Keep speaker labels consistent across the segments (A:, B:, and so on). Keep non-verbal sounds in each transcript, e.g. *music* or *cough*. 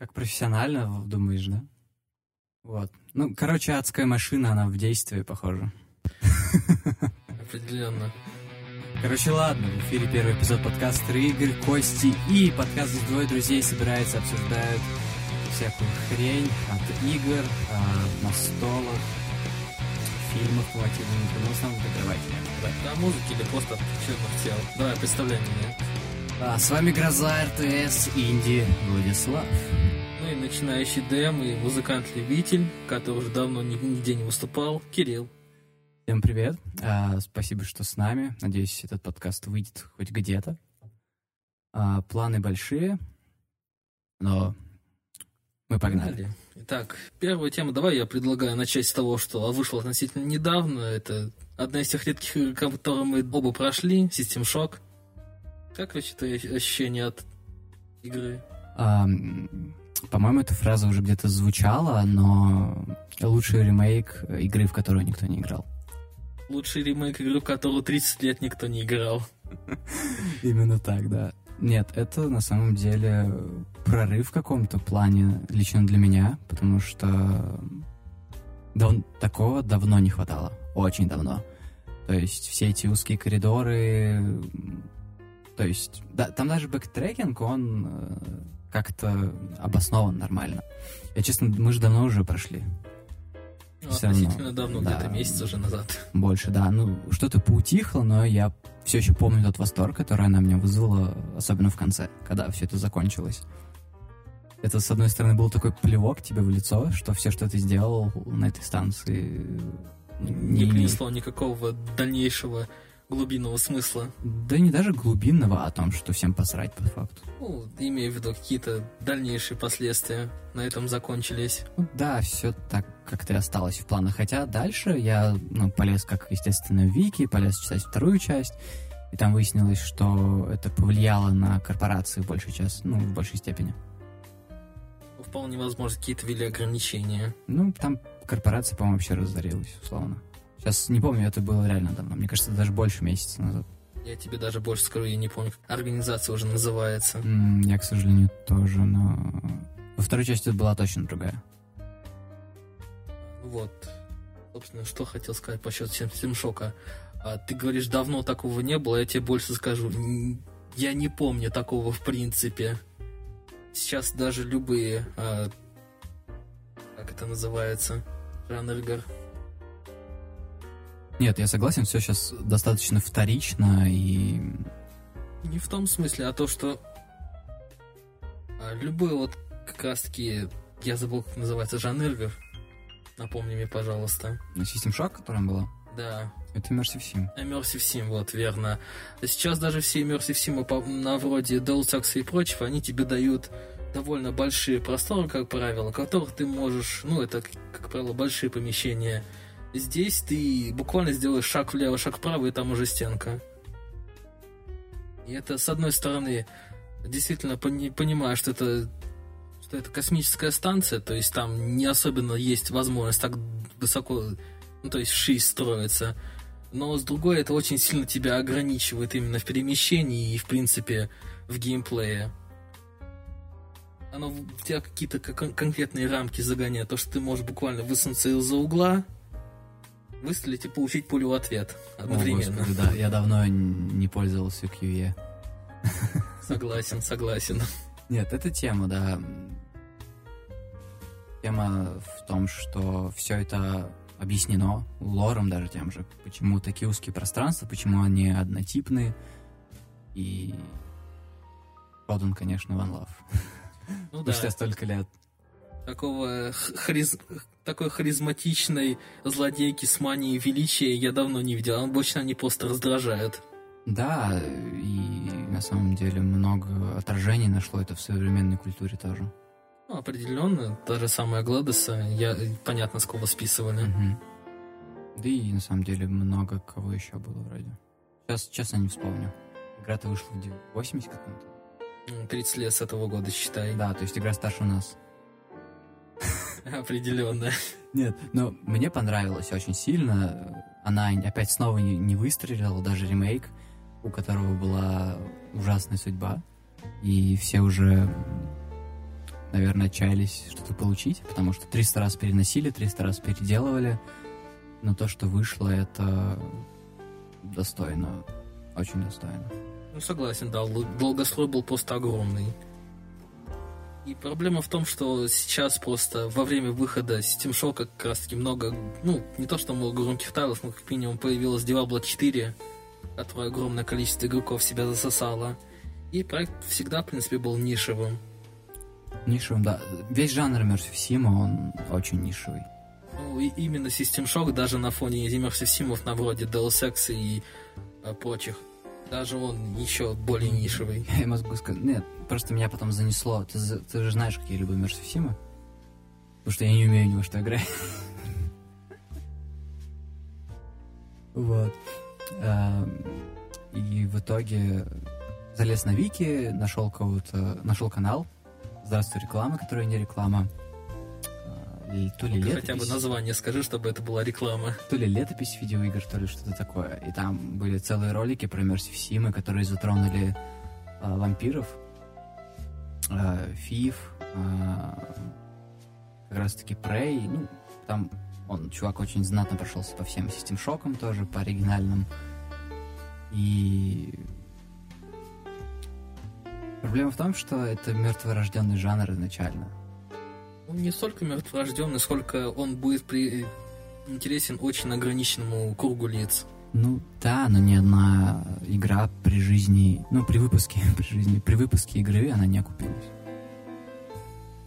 A: Как профессионально, думаешь, да? Вот. Ну, короче, адская машина, она в действии, похоже.
B: Определенно.
A: Короче, ладно, в эфире первый эпизод подкаста Игорь, Кости и подкаст здесь двое друзей собираются, обсуждают всякую хрень от игр, а, настолок, фильмов игры. Ну, в основном это давайте.
B: Да, музыки или просто от черных тел. Давай, представляй меня.
A: А, с вами Гроза РТС Инди Владислав.
B: Ну и начинающий ДМ и музыкант-любитель, который уже давно ни- нигде не выступал, Кирилл.
A: Всем привет. А, спасибо, что с нами. Надеюсь, этот подкаст выйдет хоть где-то. А, планы большие, но мы погнали.
B: Итак, первая тема. Давай я предлагаю начать с того, что вышло относительно недавно. Это одна из тех редких игр, которые мы оба прошли, System Shock. Как вообще твои ощущения от игры?
A: А, по-моему, эта фраза уже где-то звучала, но лучший ремейк игры, в которую никто не играл.
B: Лучший ремейк игры, в которую 30 лет никто не играл. *laughs*
A: Именно так, да. Нет, это на самом деле прорыв в каком-то плане лично для меня, потому что дав- такого давно не хватало, очень давно. То есть все эти узкие коридоры, то есть да, там даже бэктрекинг, он э, как-то обоснован нормально. Я честно, мы же давно уже прошли.
B: Ну,
A: равно,
B: относительно давно,
A: да.
B: где-то месяц уже назад.
A: Больше, да. Ну, что-то поутихло, но я все еще помню тот восторг, который она меня вызвала, особенно в конце, когда все это закончилось. Это, с одной стороны, был такой плевок тебе в лицо, что все, что ты сделал на этой станции,
B: Не
A: имеет-
B: принесло никакого дальнейшего глубинного смысла.
A: Да не даже глубинного, а о том, что всем посрать по факту.
B: Ну, имею в виду какие-то дальнейшие последствия на этом закончились.
A: Ну да, все так как-то и осталось в планах. Хотя дальше я ну, полез, как естественно, в Вики, полез читать вторую часть, и там выяснилось, что это повлияло на корпорации в большей части, ну, в большей степени.
B: Вполне возможно, какие-то ввели ограничения.
A: Ну, там корпорация, по-моему, вообще разорилась, условно. Сейчас не помню, это было реально давно. Мне кажется, даже больше месяца назад.
B: Я тебе даже больше скажу, я не помню, организация уже называется.
A: М, Я, к сожалению, тоже, но... Во второй части это была точно другая.
B: Вот. Собственно, что хотел сказать по счету Систем Шока. А, ты говоришь, давно такого не было, я тебе больше скажу. н- Я не помню такого в принципе. Сейчас даже любые... а, как это называется? Жанр игр.
A: Нет, я согласен, все сейчас достаточно вторично, и...
B: Не в том смысле, а то, что а, любой вот как раз таки, я забыл, как называется, игр. Напомни мне, пожалуйста.
A: System Shock, которая была,
B: Да,
A: это Immersive Sim.
B: Immersive Sim, вот, верно. Сейчас даже все Immersive Sim на вроде Deus Ex и прочего, они тебе дают довольно большие просторы, как правило, которых ты можешь, ну, это, как правило, большие помещения. Здесь ты буквально сделаешь шаг влево, шаг вправо, и там уже стенка. И это, с одной стороны, действительно пони- понимаю, что это что это космическая станция, то есть там не особенно есть возможность так высоко, ну, то есть вширь строиться. Но с другой, это очень сильно тебя ограничивает именно в перемещении и, в принципе, в геймплее. Оно в тебя какие-то кон- конкретные рамки загоняет. То, что ты можешь буквально высунуться из-за угла, выстрелить и получить пулю в ответ
A: О,
B: одновременно.
A: господи, да, я давно не пользовался QE.
B: Согласен, согласен.
A: Нет, это тема, да. Тема в том, что все это объяснено лором даже тем же. Почему такие узкие пространства, почему они однотипные. И Родан, конечно, One Love.
B: Ну да,
A: Спустя столько лет.
B: такого х- хариз- такой харизматичной злодейки с манией величия я давно не видел. Обычно они просто раздражают.
A: Да, и на самом деле много отражений нашло это в современной культуре тоже.
B: Ну, определенно, та же самая Гладеса, я, понятно, с кого списывали.
A: Мгм. Да и на самом деле много кого еще было вроде. Сейчас, честно, не вспомню. Игра-то вышла в дев- 80 каком-то.
B: М, 30 лет с этого года, считай.
A: Да, то есть игра старше нас. *laughs*
B: Определенно.
A: Нет, но мне понравилось очень сильно. Она опять снова не, выстрелила, даже ремейк, у которого была ужасная судьба. И все уже наверное, отчаялись что-то получить, потому что 300 раз переносили, 300 раз переделывали, но то, что вышло, это достойно, очень достойно.
B: Ну, согласен, да, долгострой был просто огромный. И проблема в том, что сейчас просто во время выхода Steam Shock как раз таки много, ну, не то что много громких тайлов, но как минимум появилась Diablo 4, которое огромное количество игроков себя засосало. И проект всегда, в принципе, был нишевым.
A: Нишевым, да. Весь жанр Immersive Sim, он очень нишевый.
B: Ну, и именно System Shock даже на фоне Immersive Sim на вроде Deus Ex и а, прочих даже он еще более нишевый. *laughs*
A: Я могу сказать, нет, просто меня потом занесло. Ты, ты же знаешь, какие я люблю Immersive Sim? Потому что я не умею ни во что играть. *laughs* Вот. И в итоге залез на Вики, нашел кого-то, нашел канал. Здравствуй, реклама, которая не реклама то ли летопись...
B: Хотя бы название скажи, чтобы это была реклама.
A: То ли летопись видеоигр, то ли что-то такое. И там были целые ролики про Immersive Sim, которые затронули э, вампиров, э, Фив, э, как раз-таки Prey. Ну, там он, чувак, очень знатно прошелся по всем System шокам тоже, по оригинальным. И Проблема в том, что это мертворожденный жанр изначально
B: он не столько мертворожденный, сколько он будет при... интересен очень ограниченному кругу лиц.
A: Ну да, но ни одна игра при жизни, ну при выпуске, *laughs* при жизни, при выпуске игры она не окупилась.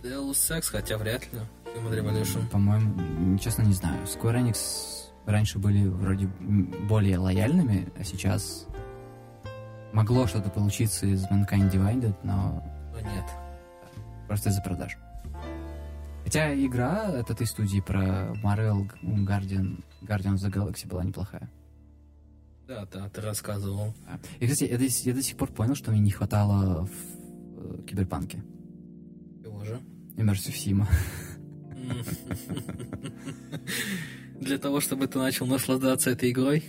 B: Deus Ex, хотя вряд ли. Human Revolution.
A: По-моему, честно не знаю. Square Enix раньше были вроде более лояльными, а сейчас могло что-то получиться из Mankind Divided, но...
B: Но нет.
A: Просто из-за продаж. Хотя игра от этой студии про Marvel Guardian, Guardian of the Galaxy была неплохая.
B: Да, да, ты рассказывал.
A: И, кстати, я до, я до сих пор понял, что мне не хватало в э, Киберпанке.
B: Чего же?
A: Immersive Sim. *laughs*
B: Для того, чтобы ты начал наслаждаться этой игрой?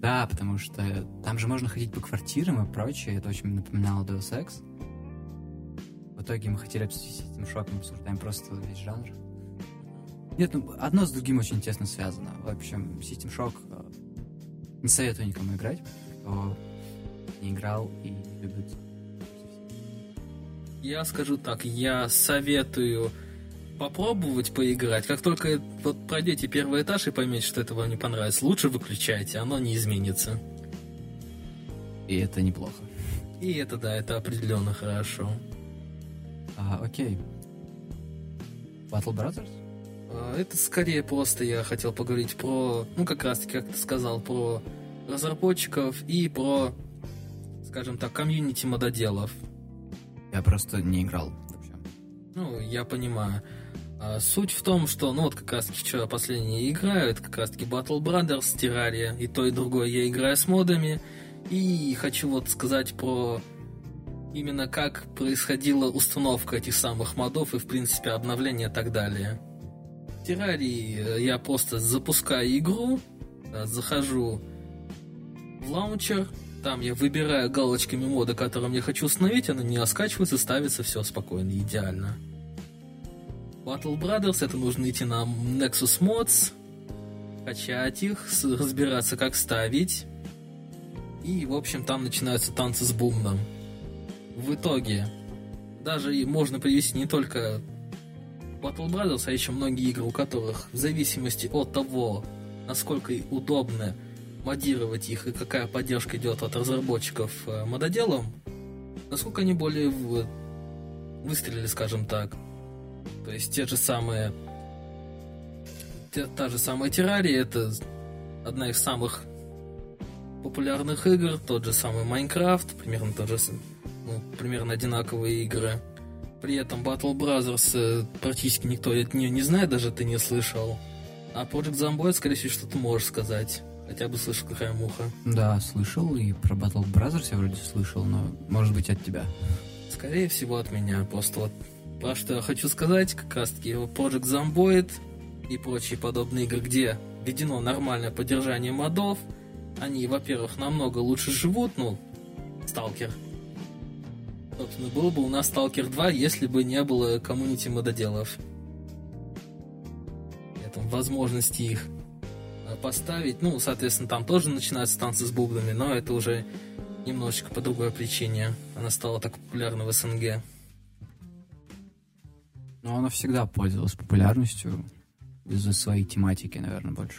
A: Да, потому что там же можно ходить по квартирам и прочее. Это очень напоминало Deus Ex итоге мы хотели обсудить этим шоком, обсуждаем просто весь жанр. Нет, ну, одно с другим очень тесно связано. В общем, System Shock э, не советую никому играть, кто не играл и любит.
B: Я скажу так, я советую попробовать поиграть. Как только вот пройдете первый этаж и поймете, что это вам не понравится, лучше выключайте, оно не изменится.
A: И это неплохо.
B: И это, да, это определенно хорошо.
A: А, окей. Battle Brothers?
B: А, это скорее просто я хотел поговорить про, ну как раз таки, как ты сказал, про разработчиков и про, скажем так, комьюнити мододелов.
A: Я просто не играл вообще.
B: Ну, я понимаю. А, суть в том, что, ну вот как раз таки вчера последние играю, это как раз таки Battle Brothers, Terraria, и то и другое я играю с модами. И хочу вот сказать про именно как происходила установка этих самых модов и, в принципе, обновление и так далее. В Террарии э, я просто запускаю игру, захожу в лаунчер, там я выбираю галочками мода, который я хочу установить, она не оскачивается, ставится, все спокойно, идеально. Battle Brothers, это нужно идти на Nexus Mods, качать их, разбираться, как ставить. И, в общем, там начинаются танцы с бумном в итоге даже можно привести не только Battle Brothers, а еще многие игры, у которых в зависимости от того, насколько удобно модировать их и какая поддержка идет от разработчиков э, мододелом, насколько они более выстрелили, скажем так. То есть те же самые те, та же самая Террария, это одна из самых популярных игр, тот же самый Майнкрафт, примерно тот же ну, примерно одинаковые игры. При этом Battle Brothers э, практически никто от нее не знает, даже ты не слышал. А Project Zomboid, скорее всего, что ты можешь сказать. Хотя бы слышал, какая муха.
A: Да, слышал, и про Battle Brothers я вроде слышал, но может быть от тебя.
B: Скорее всего от меня. Просто вот про что я хочу сказать, как раз таки Project Zomboid и прочие подобные игры, где введено нормальное поддержание модов, они, во-первых, намного лучше живут, ну, сталкер, Собственно, был бы у нас Stalker 2, если бы не было коммунити мододелов. Этом возможности их э, поставить. Ну, соответственно, там тоже начинаются танцы с бубнами, но это уже немножечко по другой причине. Она стала так популярна в СНГ.
A: Ну, она всегда пользовалась популярностью из-за своей тематики, наверное, больше.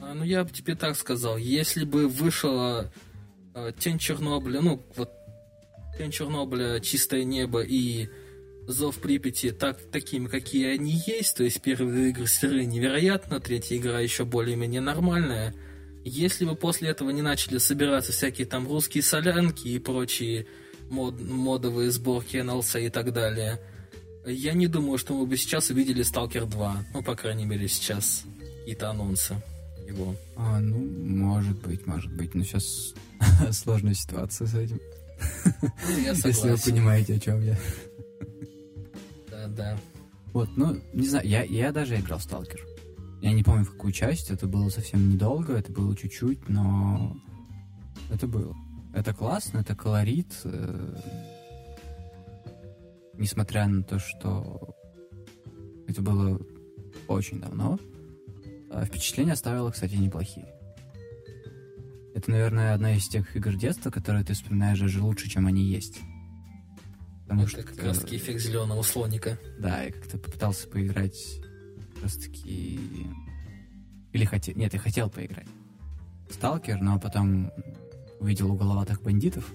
B: А, ну, я бы тебе так сказал. Если бы вышла э, Тень Чернобыля, ну, вот Тень Чернобыля, Чистое небо и Зов Припяти так, такими, какие они есть, то есть первые игры сырые невероятно, третья игра еще более-менее нормальная. Если бы после этого не начали собираться всякие там русские солянки и прочие мод, модовые сборки NLC и так далее, я не думаю, что мы бы сейчас увидели Stalker 2. Ну, по крайней мере, сейчас какие-то анонсы его.
A: А, ну, может быть, может быть. Но сейчас *laughs* сложная ситуация с этим.
B: Ну, я *laughs*
A: Если вы понимаете, о чем я.
B: Да, да.
A: Вот, ну, не знаю, я, я даже играл в Сталкер. Я не помню, в какую часть, это было совсем недолго, это было чуть-чуть, но это было. Это классно, это колорит. э, Несмотря на то, что это было очень давно, а впечатления оставило, кстати, неплохие. Это, наверное, одна из тех игр детства, которые ты вспоминаешь даже лучше, чем они есть. Потому
B: Это как раз таки эффект зеленого слоника.
A: Да, я как-то попытался поиграть как раз таки... Или хотел... Нет, я хотел поиграть. Сталкер, но потом увидел уголоватых бандитов.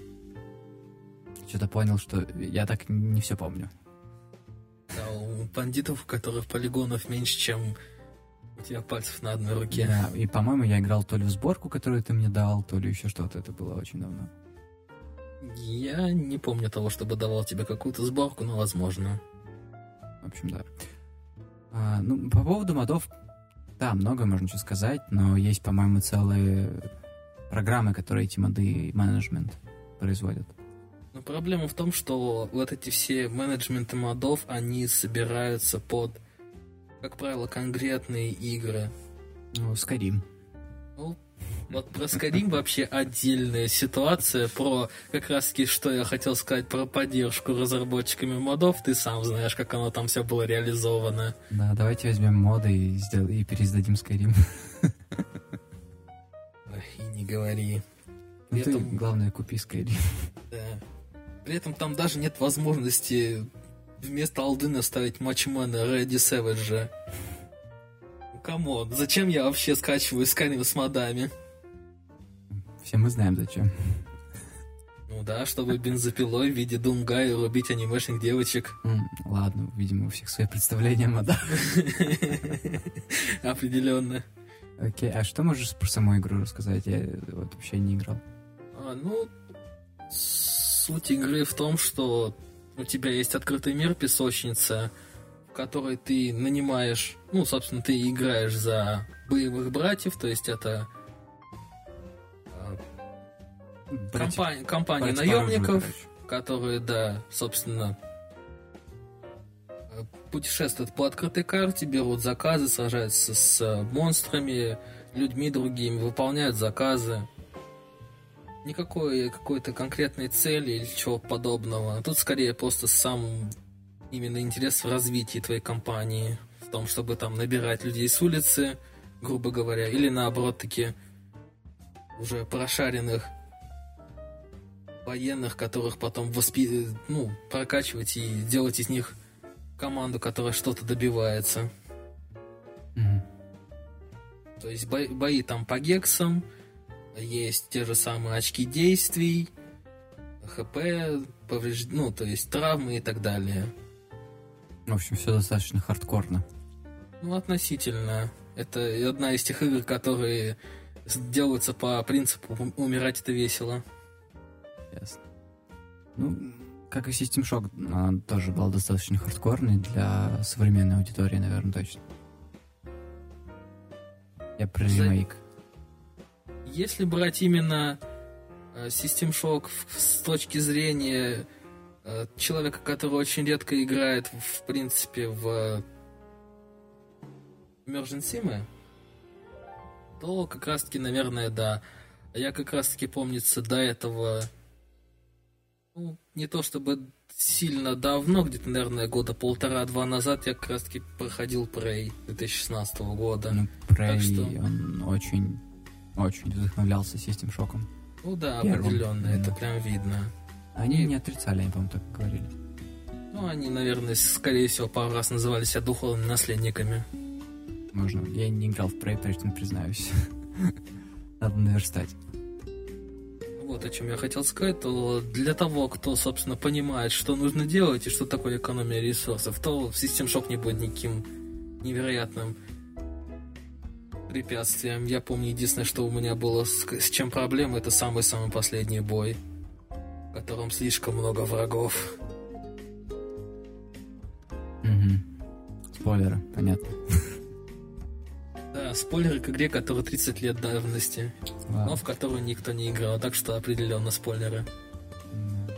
A: Что-то понял, что я так не все помню.
B: Да, у бандитов, у которых полигонов меньше, чем у тебя пальцев на одной руке.
A: Да, и, по-моему, я играл то ли в сборку, которую ты мне дал, то ли еще что-то. Это было очень давно.
B: Я не помню того, чтобы давал тебе какую-то сборку, но возможно.
A: В общем, да. А, ну, по поводу модов, да, много можно что сказать, но есть, по-моему, целые программы, которые эти моды и менеджмент производят.
B: Но проблема в том, что вот эти все менеджменты модов, они собираются под, как правило, конкретные игры.
A: Ну, Skyrim.
B: Ну, вот про Skyrim *laughs* вообще отдельная ситуация, про как раз таки, что я хотел сказать про поддержку разработчиками модов, ты сам знаешь, как оно там все было реализовано.
A: Да, давайте возьмем моды и, сдел- и пересдадим.
B: Ой, *laughs* И не говори.
A: Ну,
B: При
A: ты,
B: этом-
A: главное, купи Skyrim.
B: Да. При этом там даже нет возможности вместо Алдуина ставить Мачо Мэна же. Ну, come on, зачем я вообще скачиваю Skyrim с модами?
A: Все мы знаем, зачем.
B: Ну да, чтобы бензопилой в виде Думгая рубить анимешных девочек.
A: Ладно, видимо, у всех свои представления о модах. *laughs*
B: Определенно.
A: Окей, а что можешь про саму игру рассказать? Я вот вообще не играл.
B: А, ну, суть игры в том, что у тебя есть открытый мир песочница, в которой ты нанимаешь, ну, собственно, ты играешь за боевых братьев, то есть это
A: Братья-
B: компания, компания наемников, которые, да, собственно, э, путешествуют по открытой карте, берут заказы, сражаются с э, монстрами, людьми другими, выполняют заказы. Никакой какой-то конкретной цели или чего подобного. Тут скорее просто сам именно интерес в развитии твоей компании, в том, чтобы там набирать людей с улицы, грубо говоря, или наоборот таки уже прошаренных военных, которых потом воспи... ну, прокачивать и делать из них команду, которая что-то добивается.
A: Мгм.
B: То есть бои, бои там по гексам, есть те же самые очки действий, ХП, повреж- ну, то есть травмы и так далее.
A: В общем, все достаточно хардкорно.
B: Ну, относительно. Это одна из тех игр, которые делаются по принципу «ум- умирать это весело.
A: Ясно. Ну, как и System Shock, она тоже была достаточно хардкорной для современной аудитории, наверное, точно. Я про
B: За-
A: ремейк.
B: Если брать именно э, System Shock с точки зрения э, человека, который очень редко играет, в, принципе, в Immersion Sim, то как раз-таки, наверное, да. Я как раз-таки, помнится, до этого ну, не то чтобы сильно давно, где-то, наверное, года полтора-два назад я как раз-таки проходил Prey 2016 года.
A: Ну, Prey,
B: что-
A: он очень, очень вдохновлялся System шоком.
B: Ну да,
A: Первым.
B: определенно, это прям видно.
A: Они
B: И-
A: не отрицали, они, по-моему, так говорили.
B: Ну, они, наверное, скорее всего, пару раз называли себя духовными наследниками.
A: Можно. Я не играл в Prey, поэтому признаюсь. *laughs* Надо наверстать.
B: Вот о чем я хотел сказать, то для того, кто, собственно, понимает, что нужно делать и что такое экономия ресурсов, то System Shock не будет никаким невероятным препятствием. Я помню, единственное, что у меня было с, с чем проблема, это самый-самый последний бой, в котором слишком много врагов.
A: Мгм. Спойлеры, понятно.
B: Да, спойлеры к игре, которая 30 лет давности,
A: Вау.
B: но в которую никто не играл, так что определенно спойлеры.
A: М.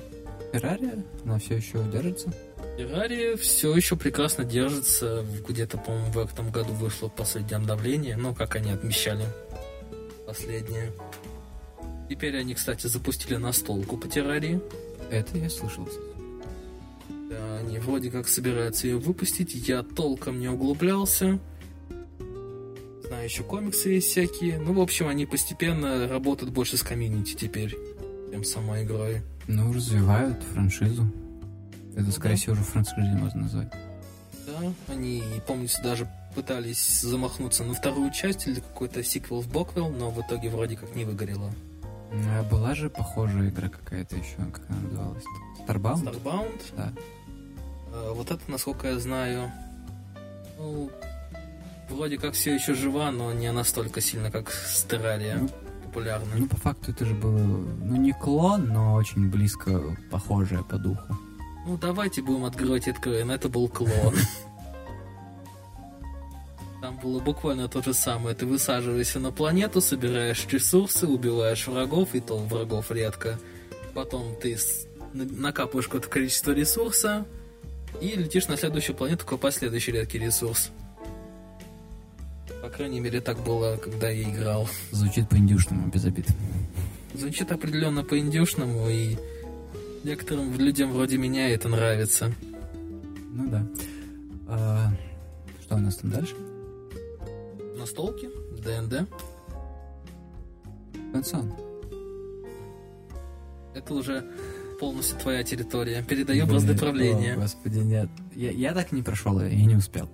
A: Террария, она все еще держится.
B: Террария все еще прекрасно держится. Где-то, по-моему, в этом году вышло последнее обновление. Ну, как они отмечали последнее. Теперь они, кстати, запустили настолку по террарии.
A: Это я слышал.
B: Да, они вроде как собираются ее выпустить. Я толком не углублялся. Знаю, еще комиксы есть всякие. Ну, в общем, они постепенно работают больше с комьюнити теперь, чем самой игрой.
A: Ну, развивают франшизу. Это, скорее
B: Да.
A: всего, уже франшизой можно назвать.
B: Да, они, помнится, даже пытались замахнуться на вторую часть или какой-то сиквел в Боквелл, но в итоге вроде как не выгорело.
A: А была же похожая игра какая-то еще, как она называлась? Starbound?
B: Starbound,
A: Да.
B: э, вот это, насколько я знаю, ну, вроде как все еще жива, но не настолько сильно, как Террария
A: Ну,
B: популярна.
A: Ну, по факту это же было, ну, не клон, но очень близко похожее по духу.
B: Ну, давайте будем открывать откроем, это был клон. Там было буквально то же самое. Ты высаживаешься на планету, собираешь ресурсы, убиваешь врагов, и то врагов редко. Потом ты накапываешь какое-то количество ресурса и летишь на следующую планету, копать следующий редкий ресурс. По крайней мере, так было, когда я играл.
A: Звучит по-индюшному, без обид.
B: Звучит определенно по-индюшному, и некоторым людям вроде меня это нравится.
A: Ну да. А, что у нас там дальше?
B: Настолки, ДНД.
A: Консон.
B: Это уже полностью твоя территория. Передаю бразды правления.
A: О, господи, нет. Я, я так не прошел, я не успел.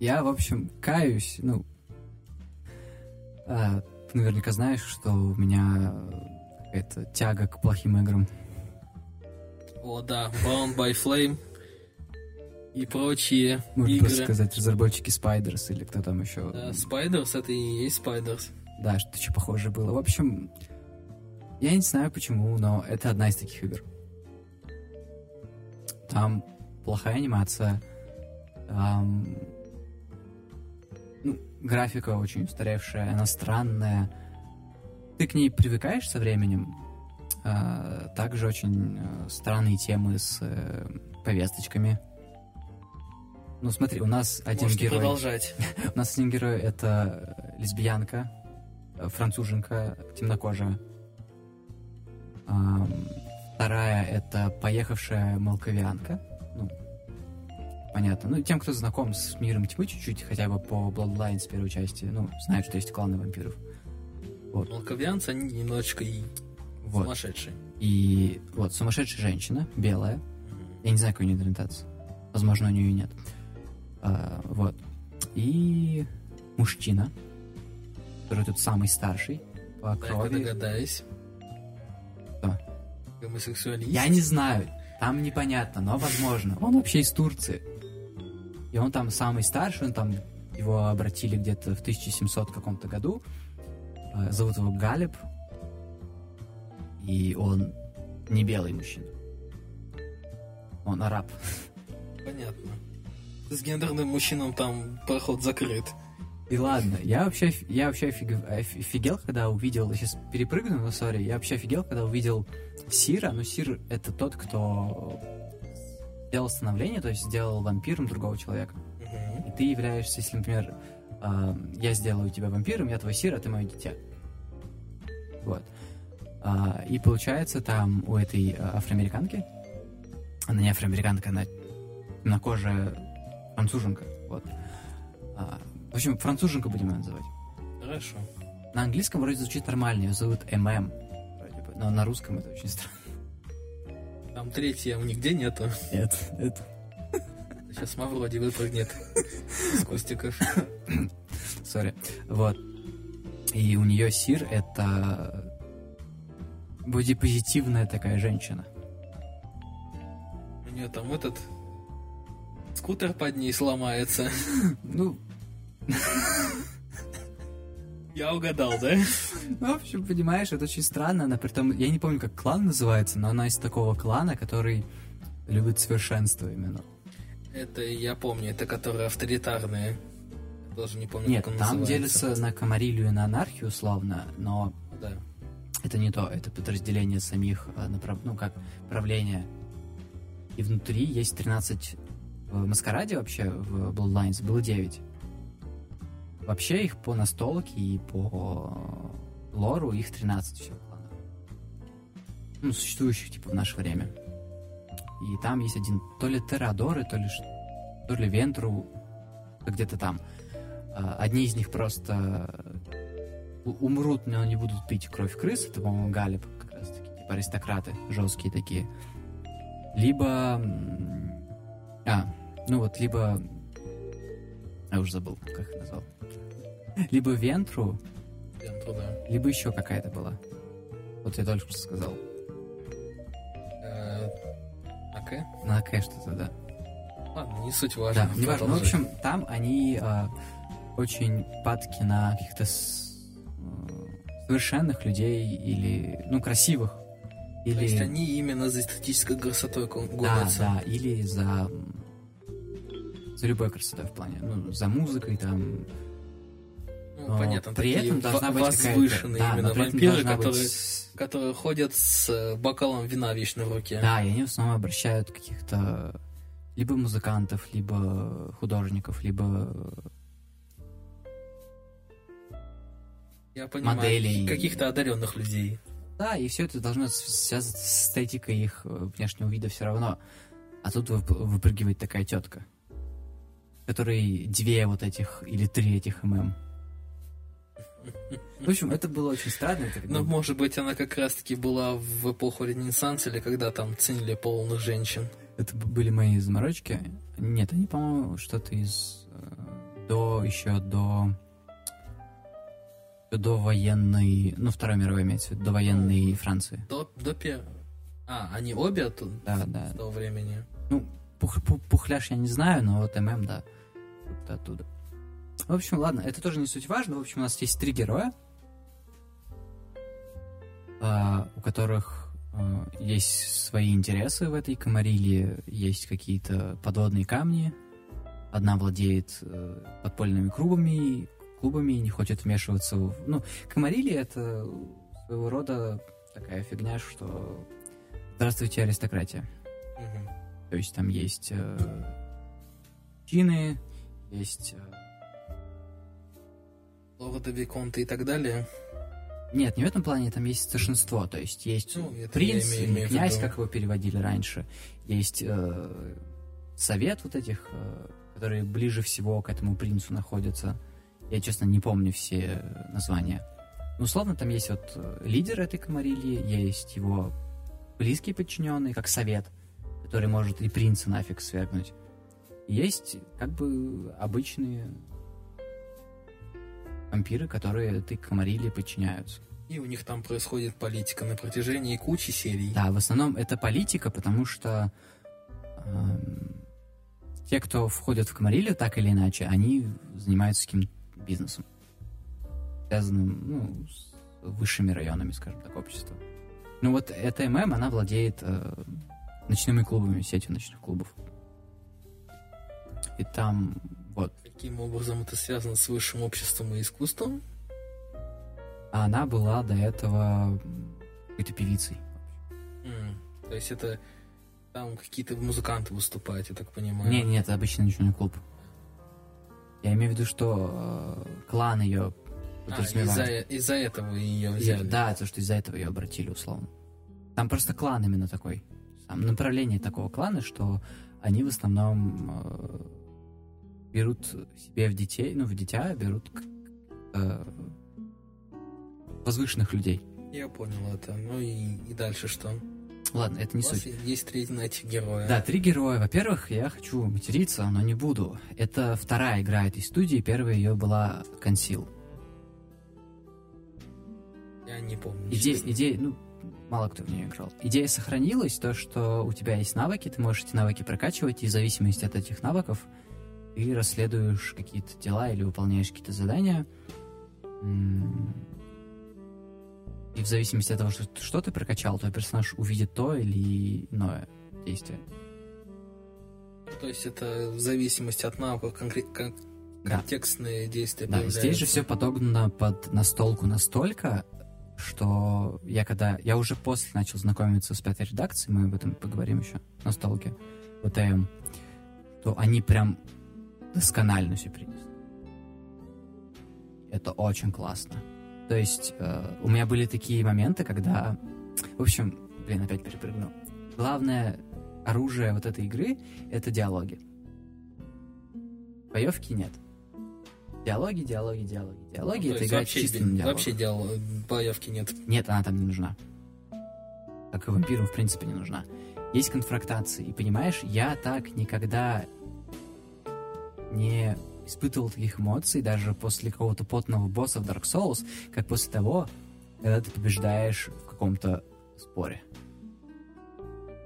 A: Я, в общем, каюсь, ну... а, ты наверняка знаешь, что у меня какая-то тяга к плохим играм.
B: О, да, Bound by Flame и прочие
A: Можно
B: игры.
A: просто сказать, разработчики Spiders или кто там еще.
B: Да, Spiders это и есть Spiders.
A: Да, что-то похожее было. В общем, я не знаю почему, но это одна из таких игр. Там плохая анимация, там ну, графика очень устаревшая, она странная. Ты к ней привыкаешь со временем. А, также очень э, странные темы с э, повесточками. Ну смотри, у нас один
B: Можете
A: герой.
B: продолжать. *laughs*
A: У нас один герой это э, лесбиянка, француженка, темнокожая. Вторая это поехавшая молковианка. Ну, понятно. Ну, тем, кто знаком с миром тьмы чуть-чуть, хотя бы по Bloodlines первой части, ну, знают, что есть кланы вампиров.
B: Молковянцы, они немножечко и
A: Вот.
B: сумасшедшие.
A: И вот, сумасшедшая женщина, белая. Я не знаю, какой у нее ориентация. Возможно, у нее и нет. А, вот. И мужчина, который тут самый старший по
B: Дай-ка
A: крови.
B: догадаюсь.
A: Что?
B: Гомосексуалист.
A: Я не знаю, там непонятно, но возможно. Он вообще из Турции. И он там самый старший, он там его обратили где-то в 1700 каком-то году. Э, Зовут его Галеб. И он не белый мужчина. Он араб.
B: Понятно. С гендерным мужчинам там проход закрыт.
A: И ладно, я вообще, я вообще офиг- оф- офигел, когда увидел, сейчас перепрыгну, но сори, я вообще офигел, когда увидел Сира, ну Сир это тот, кто сделал становление, то есть сделал вампиром другого человека.
B: Мгм.
A: И ты являешься, если, например, я сделаю тебя вампиром, я твой Сир, а ты мое дитя. Вот. А, и получается, там у этой а, афроамериканки, она не афроамериканка, она темнокожая француженка, вот. В общем, француженка будем ее называть.
B: Хорошо.
A: На английском вроде звучит нормально, ее зовут ММ, вроде бы, но на русском это очень странно.
B: Там третья нигде нету.
A: Нет, это...
B: Сейчас Мавроди выпрыгнет *laughs* из кустиков. *coughs*
A: Sorry. Вот. И у нее Сир — это бодипозитивная такая женщина.
B: У нее там этот скутер под ней сломается. *laughs*
A: Ну, *laughs*
B: Я угадал, да?
A: ну, в общем, понимаешь, это очень странно. Она при том, я не помню, как клан называется, но она из такого клана, который любит совершенство именно.
B: Это я помню, это которые авторитарные. Тоже не помню,
A: Нет,
B: как он
A: там
B: называется.
A: делится на Камарилью и на анархию, условно, но
B: Да.
A: это не то, это подразделение самих, э, направ- ну, как правление. И внутри есть 13... В Маскараде вообще, в Bloodlines, было 9. Вообще их по настолке и по лору их 13 всего кланов. Ну, существующих, типа, в наше время. И там есть один, то ли Терадоры, то ли, то ли Вентру, где-то там. А, Одни из них просто у- умрут, но не будут пить кровь крыс. Это, по-моему, Галип как раз таки. Типа аристократы, жесткие такие. Либо... А, ну вот, либо... Я уже забыл, как их назвал. Либо Вентру,
B: Вентру, да.
A: либо еще какая-то была. Вот я только что сказал. На К что-то, да.
B: Ладно, не суть важно.
A: Да, неважно. Ну, в общем, там они а, очень падки на каких-то с- э, совершенных людей или, ну, красивых. Или...
B: То есть они именно за эстетической красотой кон-
A: Да,
B: гонятся.
A: да, или за, за любой красотой в плане. Ну, за музыкой там.
B: Ну,
A: но
B: понятно,
A: при этом должна быть
B: возвышенные
A: Да,
B: именно вампиры,
A: должна быть
B: которые, которые ходят с э, бокалом вина вечно в руке.
A: Да, и они в основном обращают каких-то либо музыкантов, либо художников, либо
B: Я понимаю.
A: моделей.
B: Каких-то одаренных людей.
A: Да, и все это должно связаться с эстетикой их э, внешнего вида все равно. А тут вып- выпрыгивает такая тетка, которой две вот этих или три этих ММ. В общем, это было очень странно. Это
B: Ну, может быть, она как раз-таки была в эпоху Ренессанса, или когда там ценили полных женщин.
A: Это были мои заморочки. Нет, они, по-моему, что-то из... э, До, еще до... До военной... Ну, Второй мировой имеется в виду, до военной Франции.
B: До, до пер... А, они обе оттуда?
A: Да, да.
B: С того времени.
A: Пух- пу- пухляш я не знаю, но вот ММ, да. Оттуда. В общем, ладно, это тоже не суть важно. В общем, у нас есть три героя, а, у которых а, есть свои интересы в этой комариле, есть какие-то подводные камни. Одна владеет э, подпольными клубами, клубами и не хочет вмешиваться в... Ну, комарили — это своего рода такая фигня, что... Здравствуйте, аристократия.
B: Мгм.
A: То есть там есть э, чины, есть... э,
B: Лорда Виконта и так далее.
A: Нет, не в этом плане, там есть старшинство, то есть есть
B: Ну,
A: принц
B: имею- имею
A: князь, как его переводили раньше. Есть э, совет вот этих, э, которые ближе всего к этому принцу находятся. Я, честно, не помню все названия. Но, условно, там есть вот э, лидер этой комарильи, есть его близкий подчиненный, как совет, который может и принца нафиг свергнуть. Есть как бы обычные вампиры, которые этой комарилье подчиняются.
B: И у них там происходит политика на протяжении кучи серий.
A: Да, в основном это политика, потому что эм, те, кто входят в Комарилью, так или иначе, они занимаются каким-то бизнесом, связанным ну, с высшими районами, скажем так, общества. Ну вот эта ММ, она владеет э, ночными клубами, сетью ночных клубов. И там, вот,
B: Каким образом это связано с высшим обществом и искусством?
A: а она была до этого какой-то певицей.
B: М, То есть это там какие-то музыканты выступают, я так понимаю.
A: Не, нет, это обычный ночной клуб. Я имею в виду, что э, клан ее
B: а, из-за, из-за этого ее взяли.
A: И, да, то, что из-за этого ее обратили, условно. Там просто клан именно такой. Там направление такого клана, что они в основном э, берут себе в детей, ну, в дитя берут э, возвышенных людей.
B: Я понял это. Ну и, и дальше что?
A: Ладно, это не суть.
B: Есть три, знаете, героя.
A: Да, три героя. Во-первых, я хочу материться, но не буду. Это вторая игра этой студии, первая ее была Conceal.
B: Я не помню.
A: Идея, идея, ну, мало кто в нее играл. Идея сохранилась, то, что у тебя есть навыки, ты можешь эти навыки прокачивать, и в зависимости от этих навыков ты расследуешь какие-то дела или выполняешь какие-то задания. И в зависимости от того, что, что ты прокачал, твой персонаж увидит то или иное действие.
B: То есть это в зависимости от навыков конкрет, кон, контекстные да. действия
A: Да, здесь же все подогнано под настолку настолько, что я когда... Я уже после начал знакомиться с пятой редакцией, мы об этом поговорим еще, настолке, ВТМ, то они прям досконально все принесли. Это очень классно. То есть э, у меня были такие моменты, когда... В общем, блин, опять перепрыгнул. Главное оружие вот этой игры — это диалоги. Боевки нет. Диалоги, диалоги, диалоги. Диалоги ну, — это игра чистым диалогом.
B: Вообще диалог, боевки нет.
A: Нет, она там не нужна. Как и вампирам, в принципе, не нужна. Есть конфронтации. И понимаешь, я так никогда не испытывал таких эмоций даже после какого-то потного босса в Dark Souls, как после того, когда ты побеждаешь в каком-то споре.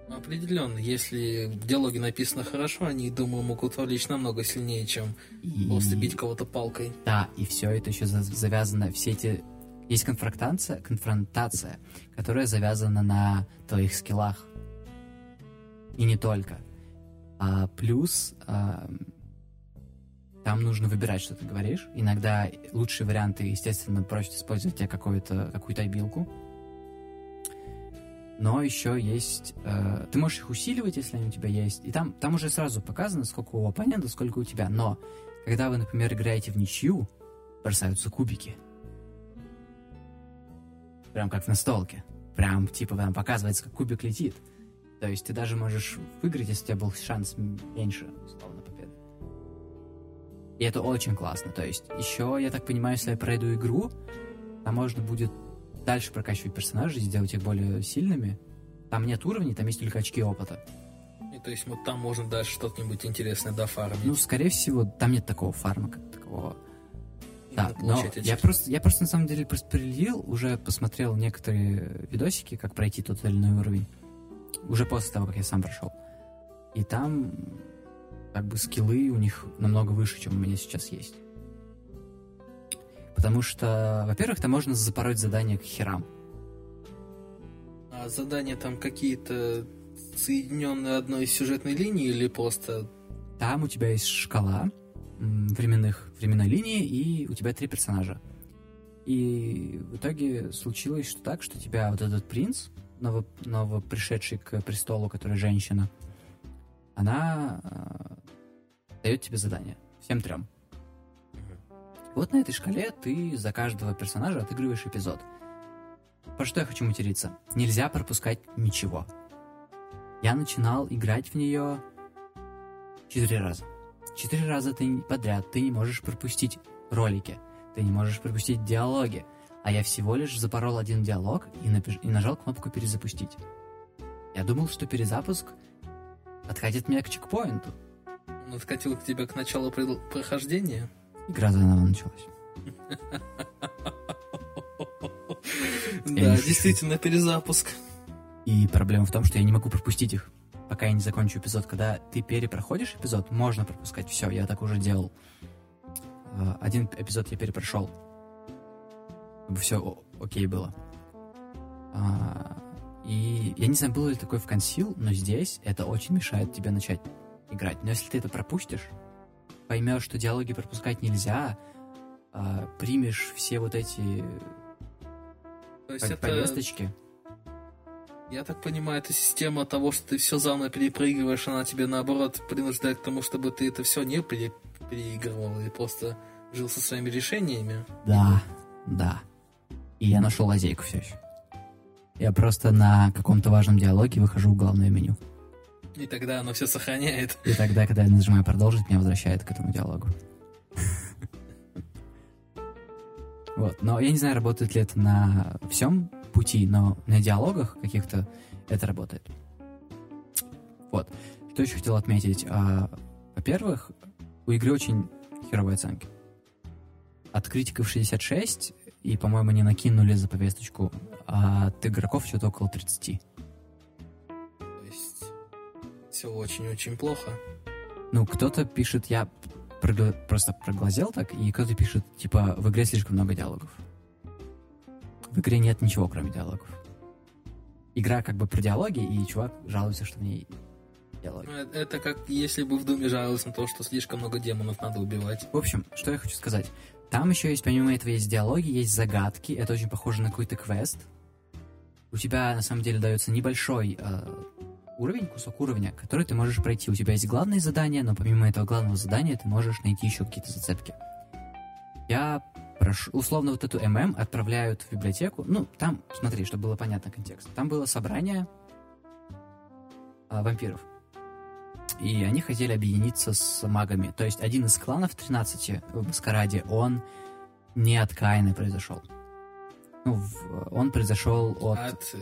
B: Определенно, если в диалоге написано хорошо, они, думаю, могут вовлечь намного сильнее, чем и... просто бить кого-то палкой.
A: Да, и все это еще завязано, все эти... Есть конфронтация, конфронтация, которая завязана на твоих скиллах. И не только. А, плюс а, там нужно выбирать, что ты говоришь. Иногда лучшие варианты, естественно, просят использовать тебе какую-то какую-то обилку. Но еще есть... Э, ты можешь их усиливать, если они у тебя есть. И там, там уже сразу показано, сколько у оппонента, сколько у тебя. Но когда вы, например, играете в ничью, бросаются кубики. Прям как в настолке. Прям, типа, там показывается, как кубик летит. То есть ты даже можешь выиграть, если у тебя был шанс меньше, условно. И это очень классно. То есть еще, я так понимаю, если я пройду игру, там можно будет дальше прокачивать персонажей, сделать их более сильными. Там нет уровней, там есть только очки опыта.
B: И то есть вот там можно дальше что-нибудь интересное дофармить.
A: Ну, скорее всего, там нет такого фарма, как такого. Да, но я просто, я просто на самом деле просперилил, уже посмотрел некоторые видосики, как пройти тот или иной уровень. Уже после того, как я сам прошел. И там как бы скиллы у них намного выше, чем у меня сейчас есть. Потому что, во-первых, там можно запороть задания к херам.
B: А задания там какие-то соединенные одной сюжетной линии или просто...
A: Там у тебя есть шкала временных, временной линии, и у тебя три персонажа. И в итоге случилось что так, что тебя вот этот принц, ново, новопришедший к престолу, который женщина, она э, дает тебе задание. Всем трем. Вот на этой шкале ты за каждого персонажа отыгрываешь эпизод. Про что я хочу материться? Нельзя пропускать ничего. Я начинал играть в нее четыре раза. Четыре раза ты подряд ты не можешь пропустить ролики, ты не можешь пропустить диалоги, а я всего лишь запорол один диалог и, напиш... и нажал кнопку «Перезапустить». Я думал, что перезапуск откатит меня к чекпоинту,
B: он откатил к тебе к началу прохождения?
A: Игра заново началась. *laughs*
B: Да, действительно, перезапуск.
A: И проблема в том, что я не могу пропустить их, пока я не закончу эпизод. Когда ты перепроходишь эпизод, можно пропускать. Все, я так уже делал. А, один эпизод я перепрошел. Все окей было. А, и я не знаю, было ли такое в консил, но здесь это очень мешает тебе начать играть. Но если ты это пропустишь, поймешь, что диалоги пропускать нельзя, а, примешь все вот эти То есть это... повесточки.
B: Я так понимаю, это система того, что ты все заново перепроигрываешь, она тебе наоборот принуждает к тому, чтобы ты это все не пере... переигрывал и просто жил со своими решениями.
A: Да, Да. И я нашел лазейку все еще. Я просто на каком-то важном диалоге выхожу в главное меню.
B: И тогда оно все сохраняет.
A: И тогда, когда я нажимаю продолжить, меня возвращает к этому диалогу. Вот. Но я не знаю, работает ли это на всем пути, но на диалогах каких-то это работает. Вот. Что еще хотел отметить? А, во-первых, у игры очень херовые оценки. От критиков 66, и, по-моему, не накинули за повесточку, а от игроков что-то около 30.
B: Все очень-очень плохо.
A: Ну, кто-то пишет, я прогла- просто проглазел так, и кто-то пишет, типа, в игре слишком много диалогов. В игре нет ничего, кроме диалогов. Игра как бы про диалоги, и чувак жалуется, что в ней диалоги.
B: Ну, э- Это как если бы в Думе жаловались на то, что слишком много демонов надо убивать.
A: В общем, что я хочу сказать. Там еще есть, помимо этого, есть диалоги, есть загадки. Это очень похоже на какой-то квест. У тебя, на самом деле, дается небольшой э, уровень, кусок уровня, который ты можешь пройти. У тебя есть главное задание, но помимо этого главного задания ты можешь найти еще какие-то зацепки. Я прошу... Условно, вот эту ММ отправляют в библиотеку. Ну, там, смотри, чтобы было понятно контекст. Там было собрание а, вампиров. И они хотели объединиться с магами. То есть один из кланов 13 в Маскараде, он не от Каина произошел. Ну, в- он произошел от
B: От... э,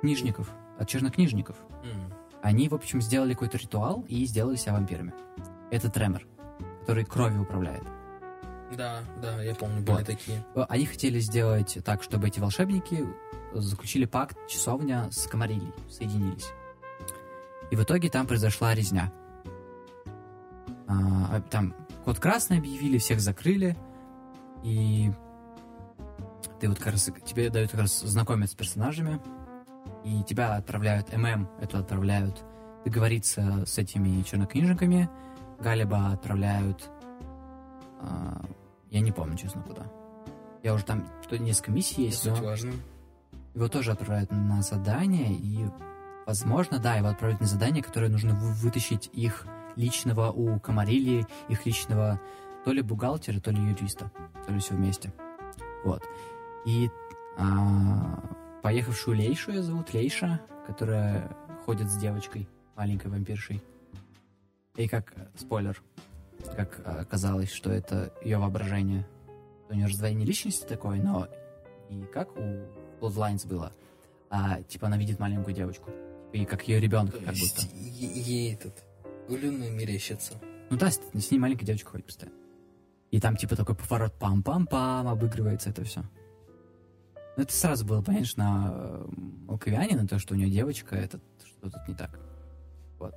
A: книжников, от чернокнижников.
B: м,
A: Они, в общем, сделали какой-то ритуал и сделали себя вампирами. Это Тремор, который кровью управляет.
B: Да, да, я помню, были
A: Вот.
B: такие.
A: Э, Они хотели сделать так, чтобы эти волшебники заключили пакт часовня с Камарилей, соединились. И в итоге там произошла резня. А, а там код красный объявили, всех закрыли, и ты вот как раз, тебе дают как раз знакомиться с персонажами, и тебя отправляют, ММ эту отправляют договориться с этими чернокнижниками, Галиба отправляют, а, я не помню, честно, куда. Я уже там что несколько миссий есть,
B: суть
A: но
B: важно.
A: его тоже отправляют на задание, и, возможно, да, его отправляют на задание, которое нужно вы- вытащить их личного у Камарили, их личного то ли бухгалтера, то ли юриста, то ли все вместе. Вот. И а, поехавшую Лейшу ее зовут Лейша, которая ходит с девочкой, маленькой вампиршей. И как, э, спойлер, как э, оказалось, что это ее воображение. У нее раздвоение личности такое, но и как у Bloodlines было, а типа она видит маленькую девочку. И как ее ребенка, как будто.
B: ей этот Гулюну мерещится.
A: Ну да, с ней маленькая девочка ходит постоянно. И там типа такой поворот пам-пам-пам, обыгрывается это все. Ну это сразу было понятно, что на э, то, что у нее девочка, это что тут не так. Вот.